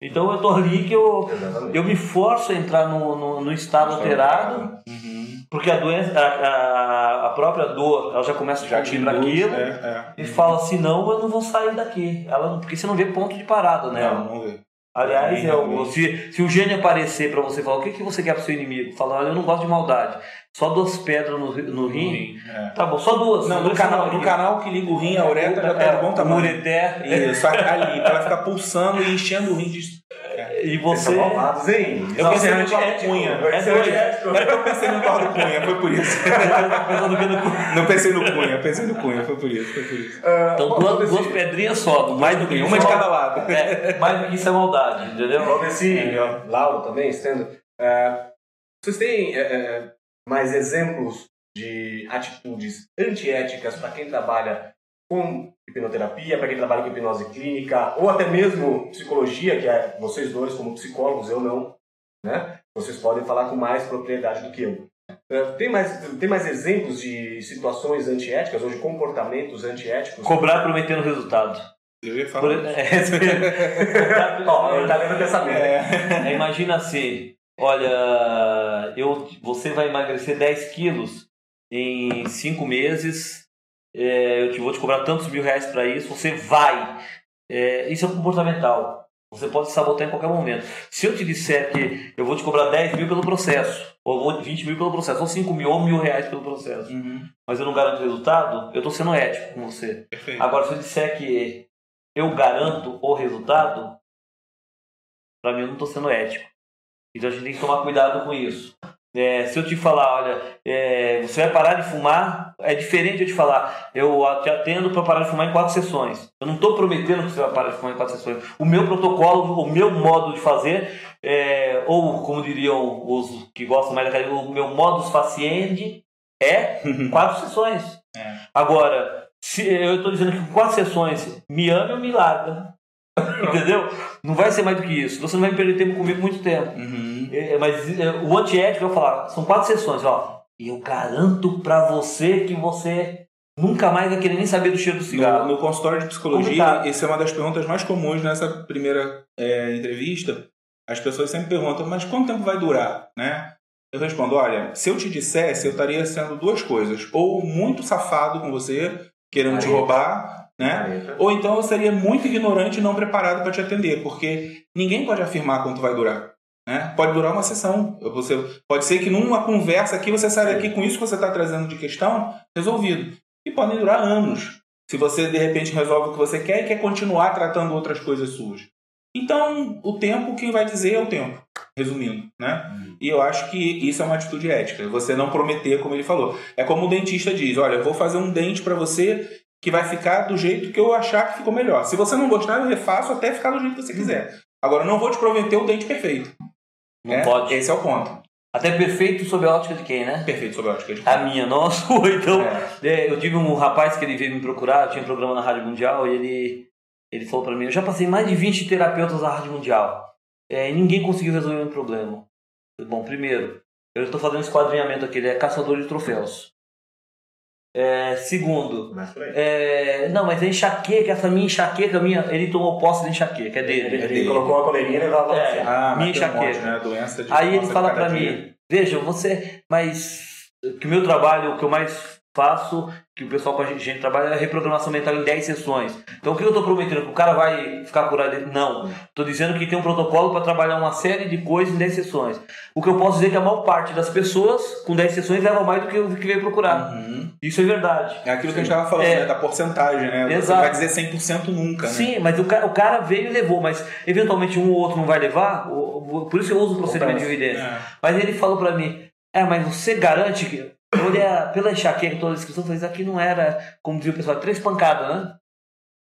Então eu tô ali que eu, Exatamente. eu me forço a entrar no, no, no estado alterado, Uhum. porque a doença, a, a, própria dor, ela já começa a Já para induz, aquilo. é, é. E fala assim, não, eu não vou sair daqui. Ela, não- porque você não vê ponto de parada, né? Não, vamos ver. Aliás, é se, se o gênio aparecer pra você falar o que, que você quer pro seu inimigo, falar, olha, eu não gosto de maldade. Só duas pedras no, no rim. É. Tá bom, só duas. Não, no canal, no que- canal que liga o rim, a uretra já tá de bom o tamanho. ureter. Isso, ali, pra ela ficar pulsando e enchendo o rim de. E você. são malvados, hein? Eu Não, pensei no é Eduardo. Cunha. É É doido. antiético. Era que eu pensei no Eduardo Cunha, foi por isso. Pensando que eu não- Não pensei no Cunha, pensei no Cunha, foi por isso, foi por isso. Ah, Então, bom, duas, pedrinhas só, mais do que Uma de cada lado. É, mais do que isso é maldade, entendeu? Valdeci, Lauro também, estendo. ah, vocês têm mais exemplos de atitudes antiéticas para quem trabalha com hipnoterapia, para quem trabalha com hipnose clínica, ou até mesmo psicologia, que é vocês dois como psicólogos, eu não, né? Vocês podem falar com mais propriedade do que eu. Eh, Tem mais, tem mais exemplos de situações antiéticas ou de comportamentos antiéticos? Cobrar prometendo resultado. Eu ia Por, falar. é, Ó, ele tá lendo o pensamento. É, imagina assim, olha, eu, você vai emagrecer 10 quilos em 5 meses, é, eu te vou te cobrar tantos mil reais para isso, você vai. É, isso é comportamental. Você pode se sabotar em qualquer momento. Se eu te disser que eu vou te cobrar 10 mil pelo processo, ou vou 20 mil pelo processo, ou 5 mil ou mil reais pelo processo, Uhum, mas eu não garanto resultado, eu estou sendo ético com você. perfeito. Agora, se eu disser que eu garanto o resultado, para mim eu não estou sendo ético. Então a gente tem que tomar cuidado com isso. É, se eu te falar, olha, é, você vai parar de fumar, é diferente eu te falar, eu te atendo para parar de fumar em quatro sessões. Eu não estou prometendo que você vai parar de fumar em quatro sessões. O meu protocolo, o meu modo de fazer, é, ou como diriam os que gostam mais da academia, o meu modus faciente é quatro sessões. É. Agora, se eu estou dizendo que quatro sessões me ama ou me larga. Entendeu? Não vai ser mais do que isso. Você não vai perder tempo comigo muito tempo. Uhum. É, Mas é, o antiético eu vou falar, são quatro sessões, ó. E eu garanto pra você que você nunca mais vai querer nem saber do cheiro do No, cigarro. no consultório de psicologia, Complicado. essa é uma das perguntas mais comuns nessa primeira é, entrevista. As pessoas sempre perguntam, mas quanto tempo vai durar? Né? Eu respondo, olha, se eu te dissesse, eu estaria sendo duas coisas. Ou muito safado com você, querendo te Careta. roubar, né? Ou então eu seria muito ignorante e não preparado para te atender, porque ninguém pode afirmar quanto vai durar. Né? Pode durar uma sessão. Você, pode ser que numa conversa aqui você saia daqui com isso que você está trazendo de questão resolvido. E podem durar anos. Se você de repente resolve o que você quer e quer continuar tratando outras coisas suas. Então, o tempo, quem vai dizer é o tempo. Resumindo, né? E eu acho que isso é uma atitude ética. Você não prometer, como ele falou. É como o dentista diz: olha, eu vou fazer um dente para você que vai ficar do jeito que eu achar que ficou melhor. Se você não gostar, eu refaço até ficar do jeito que você quiser. Agora, eu não vou te prometer o dente perfeito. Não É, pode. Esse é o ponto. Até perfeito sob a ótica de quem, né? Perfeito sob a ótica de A minha, não a sua. Então, É. é, eu tive um rapaz que ele veio me procurar, tinha um programa na Rádio Mundial, e ele, ele falou pra mim, eu já passei mais de 20 terapeutas na Rádio Mundial. É, e ninguém conseguiu resolver o meu problema. Bom, primeiro, eu estou fazendo esse quadrinhamento aqui, ele é caçador de troféus. É, segundo, aí. é, não, mas a enxaqueca, essa minha enxaqueca, minha, ele tomou posse da enxaqueca, é dele. Ele, é ele dele. colocou a coleirinha e levava É. você. Ah, Minha tem um monte, enxaqueca. né? Doença de Aí ele fala dia. mim, veja, você, mas que o meu trabalho, o que eu mais faço, que o pessoal com a gente, trabalha é reprogramação mental em 10 sessões. Então o que eu tô prometendo? Que o cara vai ficar curado? Não. Tô dizendo que tem um protocolo para trabalhar uma série de coisas em 10 sessões. O que eu posso dizer é que a maior parte das pessoas com 10 sessões leva mais do que o que veio procurar. Uhum. Isso é verdade. É aquilo que a gente estava falando, É. né? Da porcentagem, né? Você Exato. vai dizer 100% nunca, né? Sim, mas o cara, o cara veio e levou, mas eventualmente um ou outro não vai levar, por isso eu uso o procedimento de evidência. É. Mas ele falou pra mim: É, mas você garante que. Eu olhei a- pela enxaqueca, toda a descrição, falei, isso aqui não era, como dizia o pessoal, três pancadas, né?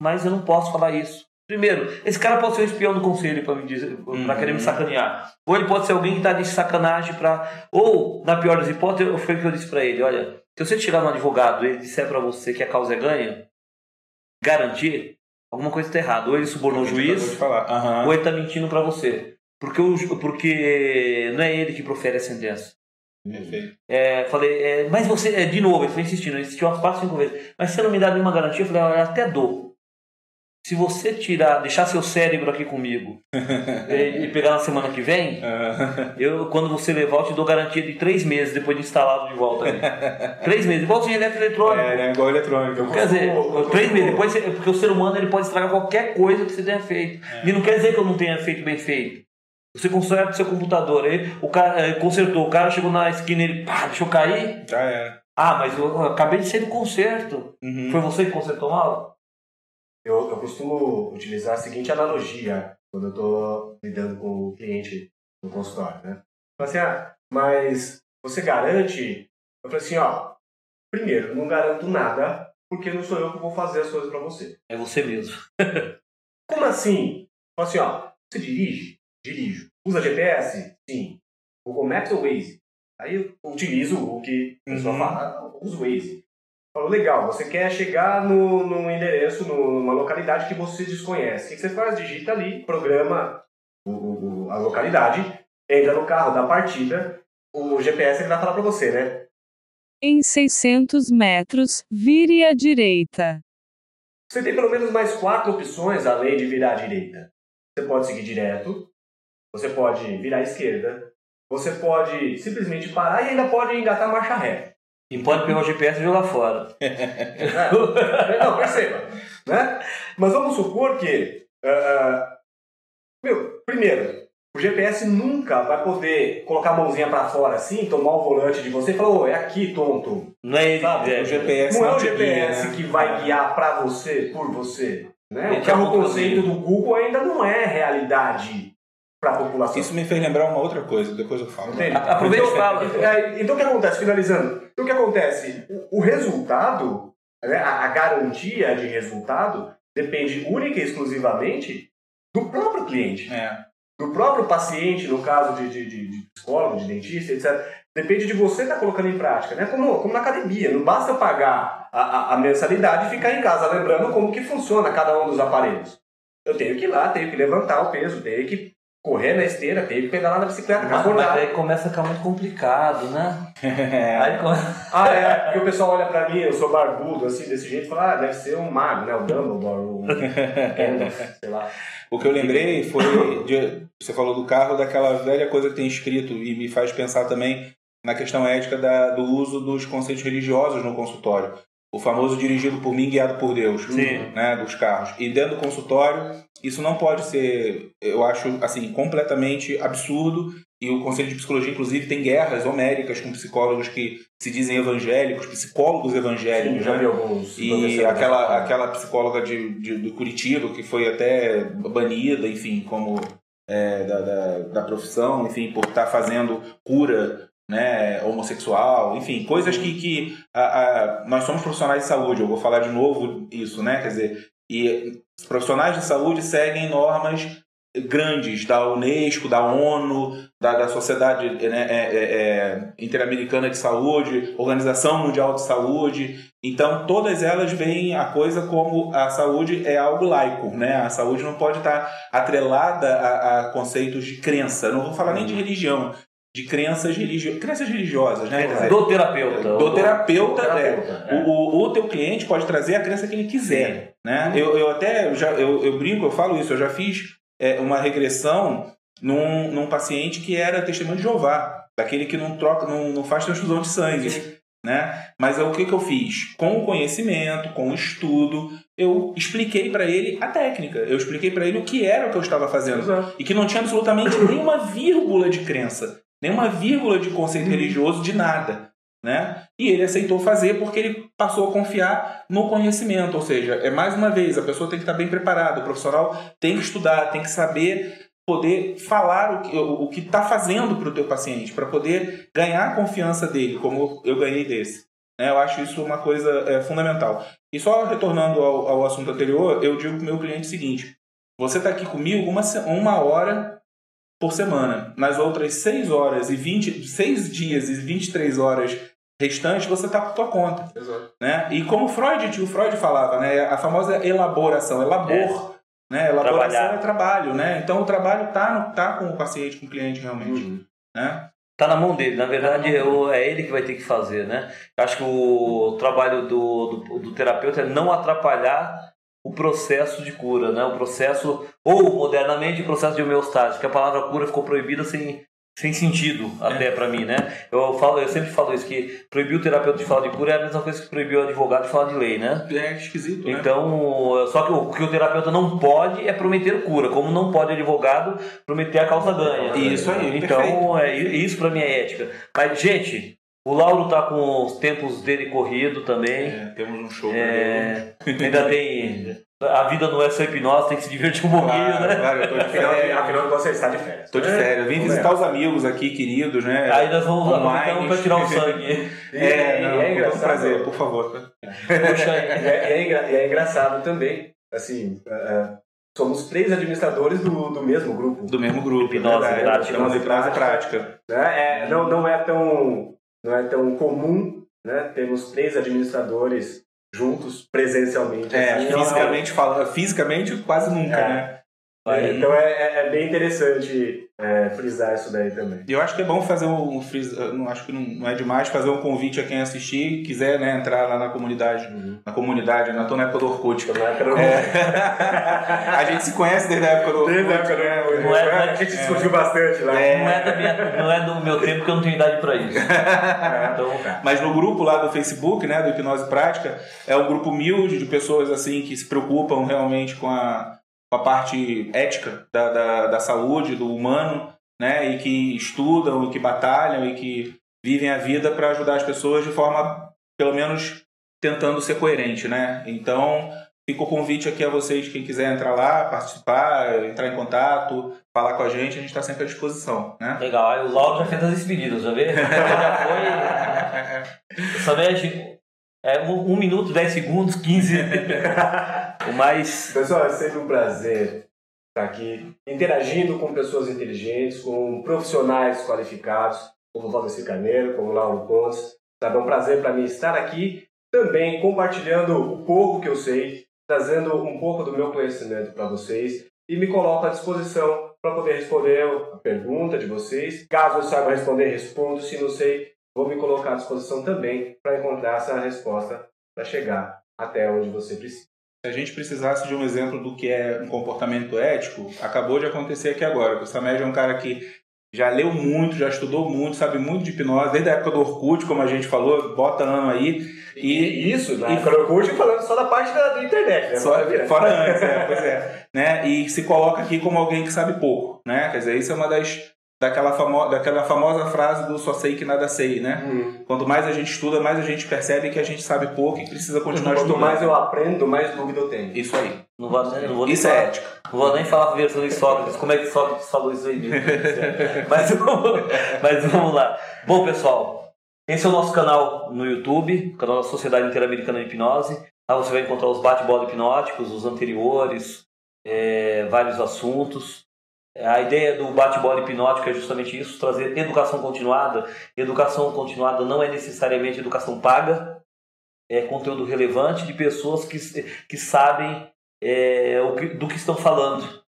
Mas eu não posso falar isso. Primeiro, esse cara pode ser um espião do conselho para me dizer, para Uhum. querer me sacanear. Ou ele pode ser alguém que está de sacanagem para. Ou, na pior das hipóteses, foi o que eu disse para ele: olha, se você tirar um advogado e ele disser para você que a causa é ganha, garantir, alguma coisa está errada. Ou ele subornou o juiz. Aham. ou ele está mentindo para você. Porque, o, porque não é ele que profere a sentença. Perfeito. É, falei, é, mas você, é, de novo, ele foi insistindo, ele insistiu umas quatro, cinco vezes. Mas você não me dá nenhuma garantia? Eu falei, olha, até dou. Se você tirar, deixar seu cérebro aqui comigo e, e pegar na semana que vem, Ah, eu, quando você levar, eu te dou garantia de três meses depois de instalado de volta ali. três meses, igualzinho elétrico eletrônico. é, né? Igual eletrônico. Quer dizer, três meses depois, porque o ser humano ele pode estragar qualquer coisa que você tenha feito. E não quer dizer que eu não tenha feito bem feito. Você conserta o seu computador, aí o cara eh, consertou, o cara chegou na esquina e ele pá, deixou cair. Já era. Ah, mas eu, eu acabei de sair do conserto. Uhum. Foi você que consertou mal? Eu, eu costumo utilizar a seguinte analogia quando eu estou lidando com o cliente no consultório, né? Fala assim, ah, mas você garante? Eu falei assim, ó, primeiro, não garanto nada, porque não sou eu que vou fazer as coisas para você. É você mesmo. Como assim? Fala assim, ó, você dirige? Dirijo. Usa GPS? Sim. Google Maps ou Waze? Aí eu utilizo o que a pessoa Uhum. fala, ah, usa o Waze. Falo, legal, você quer chegar no, num endereço, no- numa localidade que você desconhece. O que você faz? Digita ali, programa o- o- o- a localidade, entra no carro da partida, o GPS ele vai falar para você, né? Em 600 metros, vire à direita. Você tem pelo menos mais quatro opções além de virar à direita. Você pode seguir direto, você pode virar à esquerda, você pode simplesmente parar e ainda pode engatar a marcha ré. E pode pegar o GPS e jogar fora. É, Não, perceba. Né? Mas vamos supor que. ah, meu, primeiro, o GPS nunca vai poder colocar a mãozinha pra fora assim, tomar o volante de você e falar, ô, é aqui, tonto. Não é ele Sabe, que O. GPS Não é o te guia, GPS né? que vai guiar pra você, por você. Né? O que é o aponta conceito do Google ainda não é realidade pra população. Isso me fez lembrar uma outra coisa, depois eu falo. Entende? A- aproveita e então, fala. é, então o que acontece, finalizando? Então o que acontece? O, o resultado, né, a, a garantia de resultado, depende única e exclusivamente do próprio cliente. É. Do próprio paciente, no caso de, de, de- de psicólogo, de dentista, etc. Depende de você estar colocando em prática, né? Como, como na academia. Não basta pagar a, a, a mensalidade e ficar em casa lembrando como que funciona cada um dos aparelhos. Eu tenho que ir lá, tenho que levantar o peso, tenho que correr na esteira, tenho que pedalar na bicicleta, Mas, mas acordar. aí começa a ficar muito complicado, né? Aí come- Ah, é, porque o pessoal olha pra mim, eu sou barbudo, assim, desse jeito, e fala, ah, deve ser um mago, né? O Dumbledore, o Gandalf, sei lá. O que eu lembrei foi, de- você falou do carro, daquela velha coisa que tem escrito e me faz pensar também na questão ética da- do uso dos conceitos religiosos no consultório. O famoso dirigido por mim, guiado por Deus, Sim. né, dos carros. E dentro do consultório, isso não pode ser, eu acho, assim, completamente absurdo. E o Conselho de Psicologia, inclusive, tem guerras homéricas com psicólogos que se dizem evangélicos, psicólogos evangélicos, Sim, já né? vi alguns. E aquela, aquela psicóloga de, de, do Curitiba, que foi até banida, enfim, como é, da, da, da profissão, enfim, por estar fazendo cura né, homossexual, enfim, coisas que, que a, a- nós somos profissionais de saúde, eu vou falar de novo isso, né? Quer dizer, e os profissionais de saúde seguem normas grandes da Unesco, da ONU, da, da Sociedade né, é, é, é, Interamericana de Saúde, Organização Mundial de Saúde. Então, todas elas veem a coisa como a saúde é algo laico, né? A saúde não pode estar atrelada a, a conceitos de crença. Eu não vou falar nem de religião, de crenças, religio... crenças religiosas, né? Dizer, Do terapeuta. do terapeuta, Do é. terapeuta, O, o, o teu cliente pode trazer a crença que ele quiser, né? Eu, eu até já eu, eu brinco, eu falo isso, eu já fiz é, uma regressão num, num paciente que era testemunho de Jeová, daquele que não troca, não, não faz transfusão de sangue, né? Mas é o que, que eu fiz? Com o conhecimento, com o estudo, eu expliquei para ele a técnica, eu expliquei para ele o que era o que eu estava fazendo Exato. e que não tinha absolutamente nenhuma vírgula de crença, nenhuma vírgula de conceito religioso de nada, né? E ele aceitou fazer porque ele passou a confiar no conhecimento, ou seja, é mais uma vez a pessoa tem que estar bem preparada, o profissional tem que estudar, tem que saber poder falar o que o, que está fazendo para o teu paciente, para poder ganhar a confiança dele, como eu ganhei desse. Né? Eu acho isso uma coisa é, fundamental. E só retornando ao, ao assunto anterior, eu digo para o meu cliente o seguinte: você está aqui comigo uma, uma hora por semana. Nas outras 6 horas e 20, 6 dias e 23 horas restantes, você está por tua conta. Exato. Né? E como Freud, o Freud falava, né? a famosa elaboração, elabor. É. Né? Elaboração Trabalhar. é trabalho, né? Então o trabalho tá, tá com o paciente, com o cliente realmente. Uhum. Né? Tá na mão dele, na verdade tá é ele que vai ter que fazer, né? Eu acho que o trabalho do, do, do terapeuta é não atrapalhar o processo de cura, né? O processo, ou modernamente, o processo de homeostase, que a palavra cura ficou proibida sem, sem sentido até é. para mim, né? Eu falo, eu sempre falo isso que proibir o terapeuta de falar de cura é a mesma coisa que proibir o advogado de falar de lei, né? É esquisito, né? Então, só que o que o terapeuta não pode é prometer cura, como não pode o advogado prometer a causa ganha. Isso aí. Então, é, isso para mim é ética. Mas gente, o Lauro tá com os tempos dele corrido também. É, temos um show. É, ainda tem. A vida não é só hipnose, tem que se divertir um pouquinho, claro, né? Claro, eu tô de férias. Afinal, você está de férias. Tô de é, férias. Vim visitar é. os amigos aqui, queridos, né? Aí nós vamos aproveitar para tirar o sangue. é, não, é engraçado. Um prazer, por favor. Puxa aí. É, é, é engraçado também. Assim, somos três administradores do, do mesmo grupo. Do mesmo grupo. Hipnose, prática. Hipnose, prática. prática. Né? É, não, não é tão não é tão comum, né? Temos três administradores juntos presencialmente. É, assim, fisicamente é... falando, fisicamente quase nunca, é. né? Aí... Então é, é, é, bem interessante é, frisar isso daí também. E eu acho que é bom fazer um, um não acho que não, não, é demais fazer um convite a quem assistir, quiser né, entrar lá na comunidade, uhum. na comunidade, na tô na época do Orkut. Na época do é. a gente se conhece desde a época do Orkut. Desde a época do Orkut. Não é, a gente discutiu bastante lá. Não, é minha, não é do meu tempo porque eu não tenho idade para isso. então, Mas no grupo lá do Facebook, né, do Hipnose Prática, é um grupo humilde de pessoas assim que se preocupam realmente com a com a parte ética da, da, da saúde, do humano, né? E que estudam, e que batalham e que vivem a vida para ajudar as pessoas de forma, pelo menos, tentando ser coerente, né? Então, fica o convite aqui a vocês, quem quiser entrar lá, participar, entrar em contato, falar com a gente, a gente está sempre à disposição, né? Legal, o Lauro já fez as despedidas, já vê? já foi... Só vejo é um, um, minuto, dez segundos, quinze. o mais. Pessoal, é sempre um prazer estar aqui interagindo com pessoas inteligentes, com profissionais qualificados, como Valdeci Carneiro, como Lauro Pontes. Sabe, é um prazer para mim estar aqui também compartilhando o pouco que eu sei, trazendo um pouco do meu conhecimento para vocês e me coloco à disposição para poder responder a pergunta de vocês. Caso eu saiba responder, respondo. Se não sei, vou me colocar à disposição também para encontrar essa resposta para chegar até onde você precisa. Se a gente precisasse de um exemplo do que é um comportamento ético, acabou de acontecer aqui agora. O Samed é um cara que já leu muito, já estudou muito, sabe muito de hipnose, desde a época do Orkut, como a gente falou, bota ano aí. E, isso, na e, Orkut, falando só da parte da, da internet, né? Só, fora antes, é, pois é. Né? E se coloca aqui como alguém que sabe pouco, né? Quer dizer, isso é uma das daquela, famo daquela famosa frase do só sei que nada sei, né? Uhum. Quanto mais a gente estuda, mais a gente percebe que a gente sabe pouco e precisa continuar Quanto estudando. mais eu aprendo, mais dúvida eu tenho. Isso aí. Não vou, não vou isso é falar, é ética. Não vou nem falar de Sócrates, como é que Sócrates falou isso aí. mas, mas vamos lá. Bom, pessoal, esse é o nosso canal no YouTube, o canal da Sociedade Interamericana de Hipnose. Lá você vai encontrar os bate-bola hipnóticos, os anteriores, é, vários assuntos. A ideia do bate-bola hipnótico é justamente isso, trazer educação continuada. Educação continuada não é necessariamente educação paga, é conteúdo relevante de pessoas que, que sabem é, o que, do que estão falando.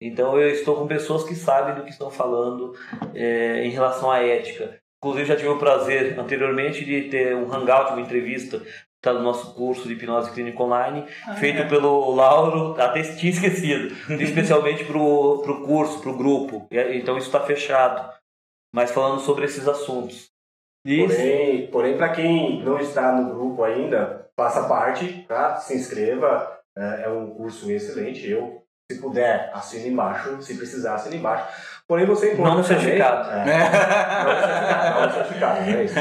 Então eu estou com pessoas que sabem do que estão falando é, em relação à ética. Inclusive já tive o prazer anteriormente de ter um hangout, uma entrevista está no nosso curso de hipnose clínica online, ah, feito é. pelo Lauro, até tinha esquecido, especialmente para o curso, para o grupo. Então isso está fechado. Mas falando sobre esses assuntos. Isso. Porém, porém para quem não está no grupo ainda, faça parte, tá? se inscreva. É, é um curso excelente. Eu, se puder, assine embaixo. Se precisar, assine embaixo Porém, você encontra. Não certificado. Também, é, não certificado, não certificado, é isso.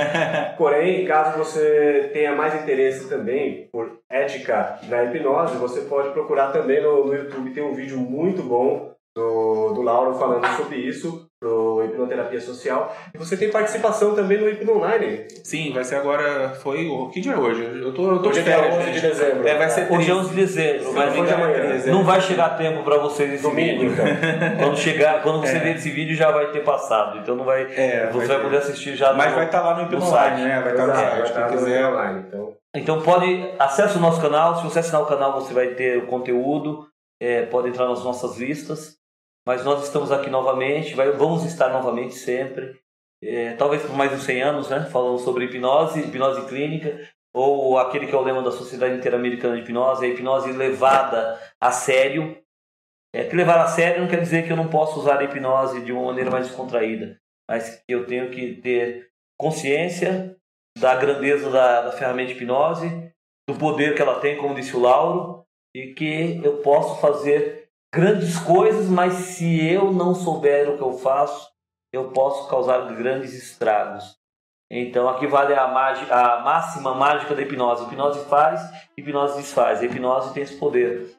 Porém, caso você tenha mais interesse também por ética na hipnose, você pode procurar também no, no YouTube, tem um vídeo muito bom do, do Lauro falando sobre isso, pro Hipnoterapia Social. E você tem participação também no Hipno Online. Sim, vai ser agora. Foi. o Que dia é hoje? Eu tô, eu tô Hoje de é férias. 11 de gente. dezembro. É, vai ser Hoje é 13. 11 de dezembro, engano, amanhã. é 13. não vai chegar tempo para vocês esse Domingo, vídeo. então. Quando chegar, quando você É. ver esse vídeo já vai ter passado, então não vai, É, você vai vai ter. poder assistir já. Mas no- vai estar lá no Hipno no Online, site. né? Vai estar no Exato, site. vai estar Quem no quiser. online. Então, Então pode acesse o nosso canal. Se você assinar o canal, você vai ter o conteúdo. é, pode entrar nas nossas listas. Mas nós estamos aqui novamente. vai- vamos estar novamente sempre. é, talvez por mais uns 100 anos, né? Falando sobre hipnose, hipnose clínica, ou aquele que é o lema da Sociedade Interamericana de Hipnose, a hipnose levada a sério. É, que levar a sério não quer dizer que eu não posso usar a hipnose de uma maneira mais descontraída, mas que eu tenho que ter consciência da grandeza da, da ferramenta de hipnose, do poder que ela tem, como disse o Lauro, e que eu posso fazer grandes coisas, mas se eu não souber o que eu faço, eu posso causar grandes estragos. Então aqui vale a, a máxima mágica da hipnose. Hipnose faz, hipnose desfaz. A hipnose tem esse poder.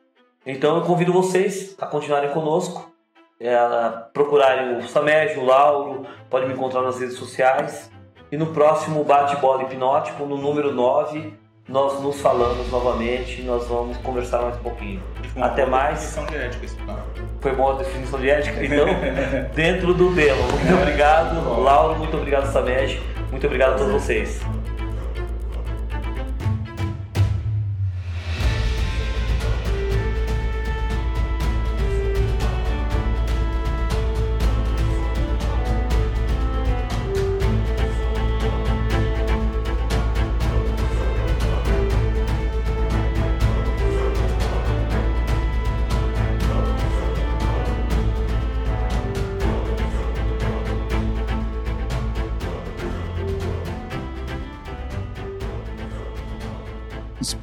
Então eu convido vocês a continuarem conosco, é, a procurarem o Samed, o Lauro, pode me encontrar nas redes sociais. E no próximo bate-bola hipnótico, no número 9, nós nos falamos novamente, nós vamos conversar mais um pouquinho. Uma Até mais. definição de ética esse papo. Foi boa a definição de ética? Então, dentro do demo. Muito obrigado, Lauro, muito obrigado, Samed, muito obrigado a todos vocês.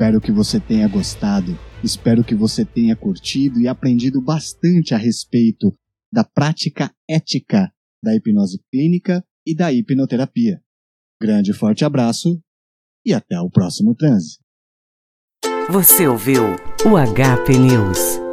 Espero que você tenha gostado, espero que você tenha curtido e aprendido bastante a respeito da prática ética da hipnose clínica e da hipnoterapia. Grande e forte abraço e até o próximo transe. Você ouviu o HP News.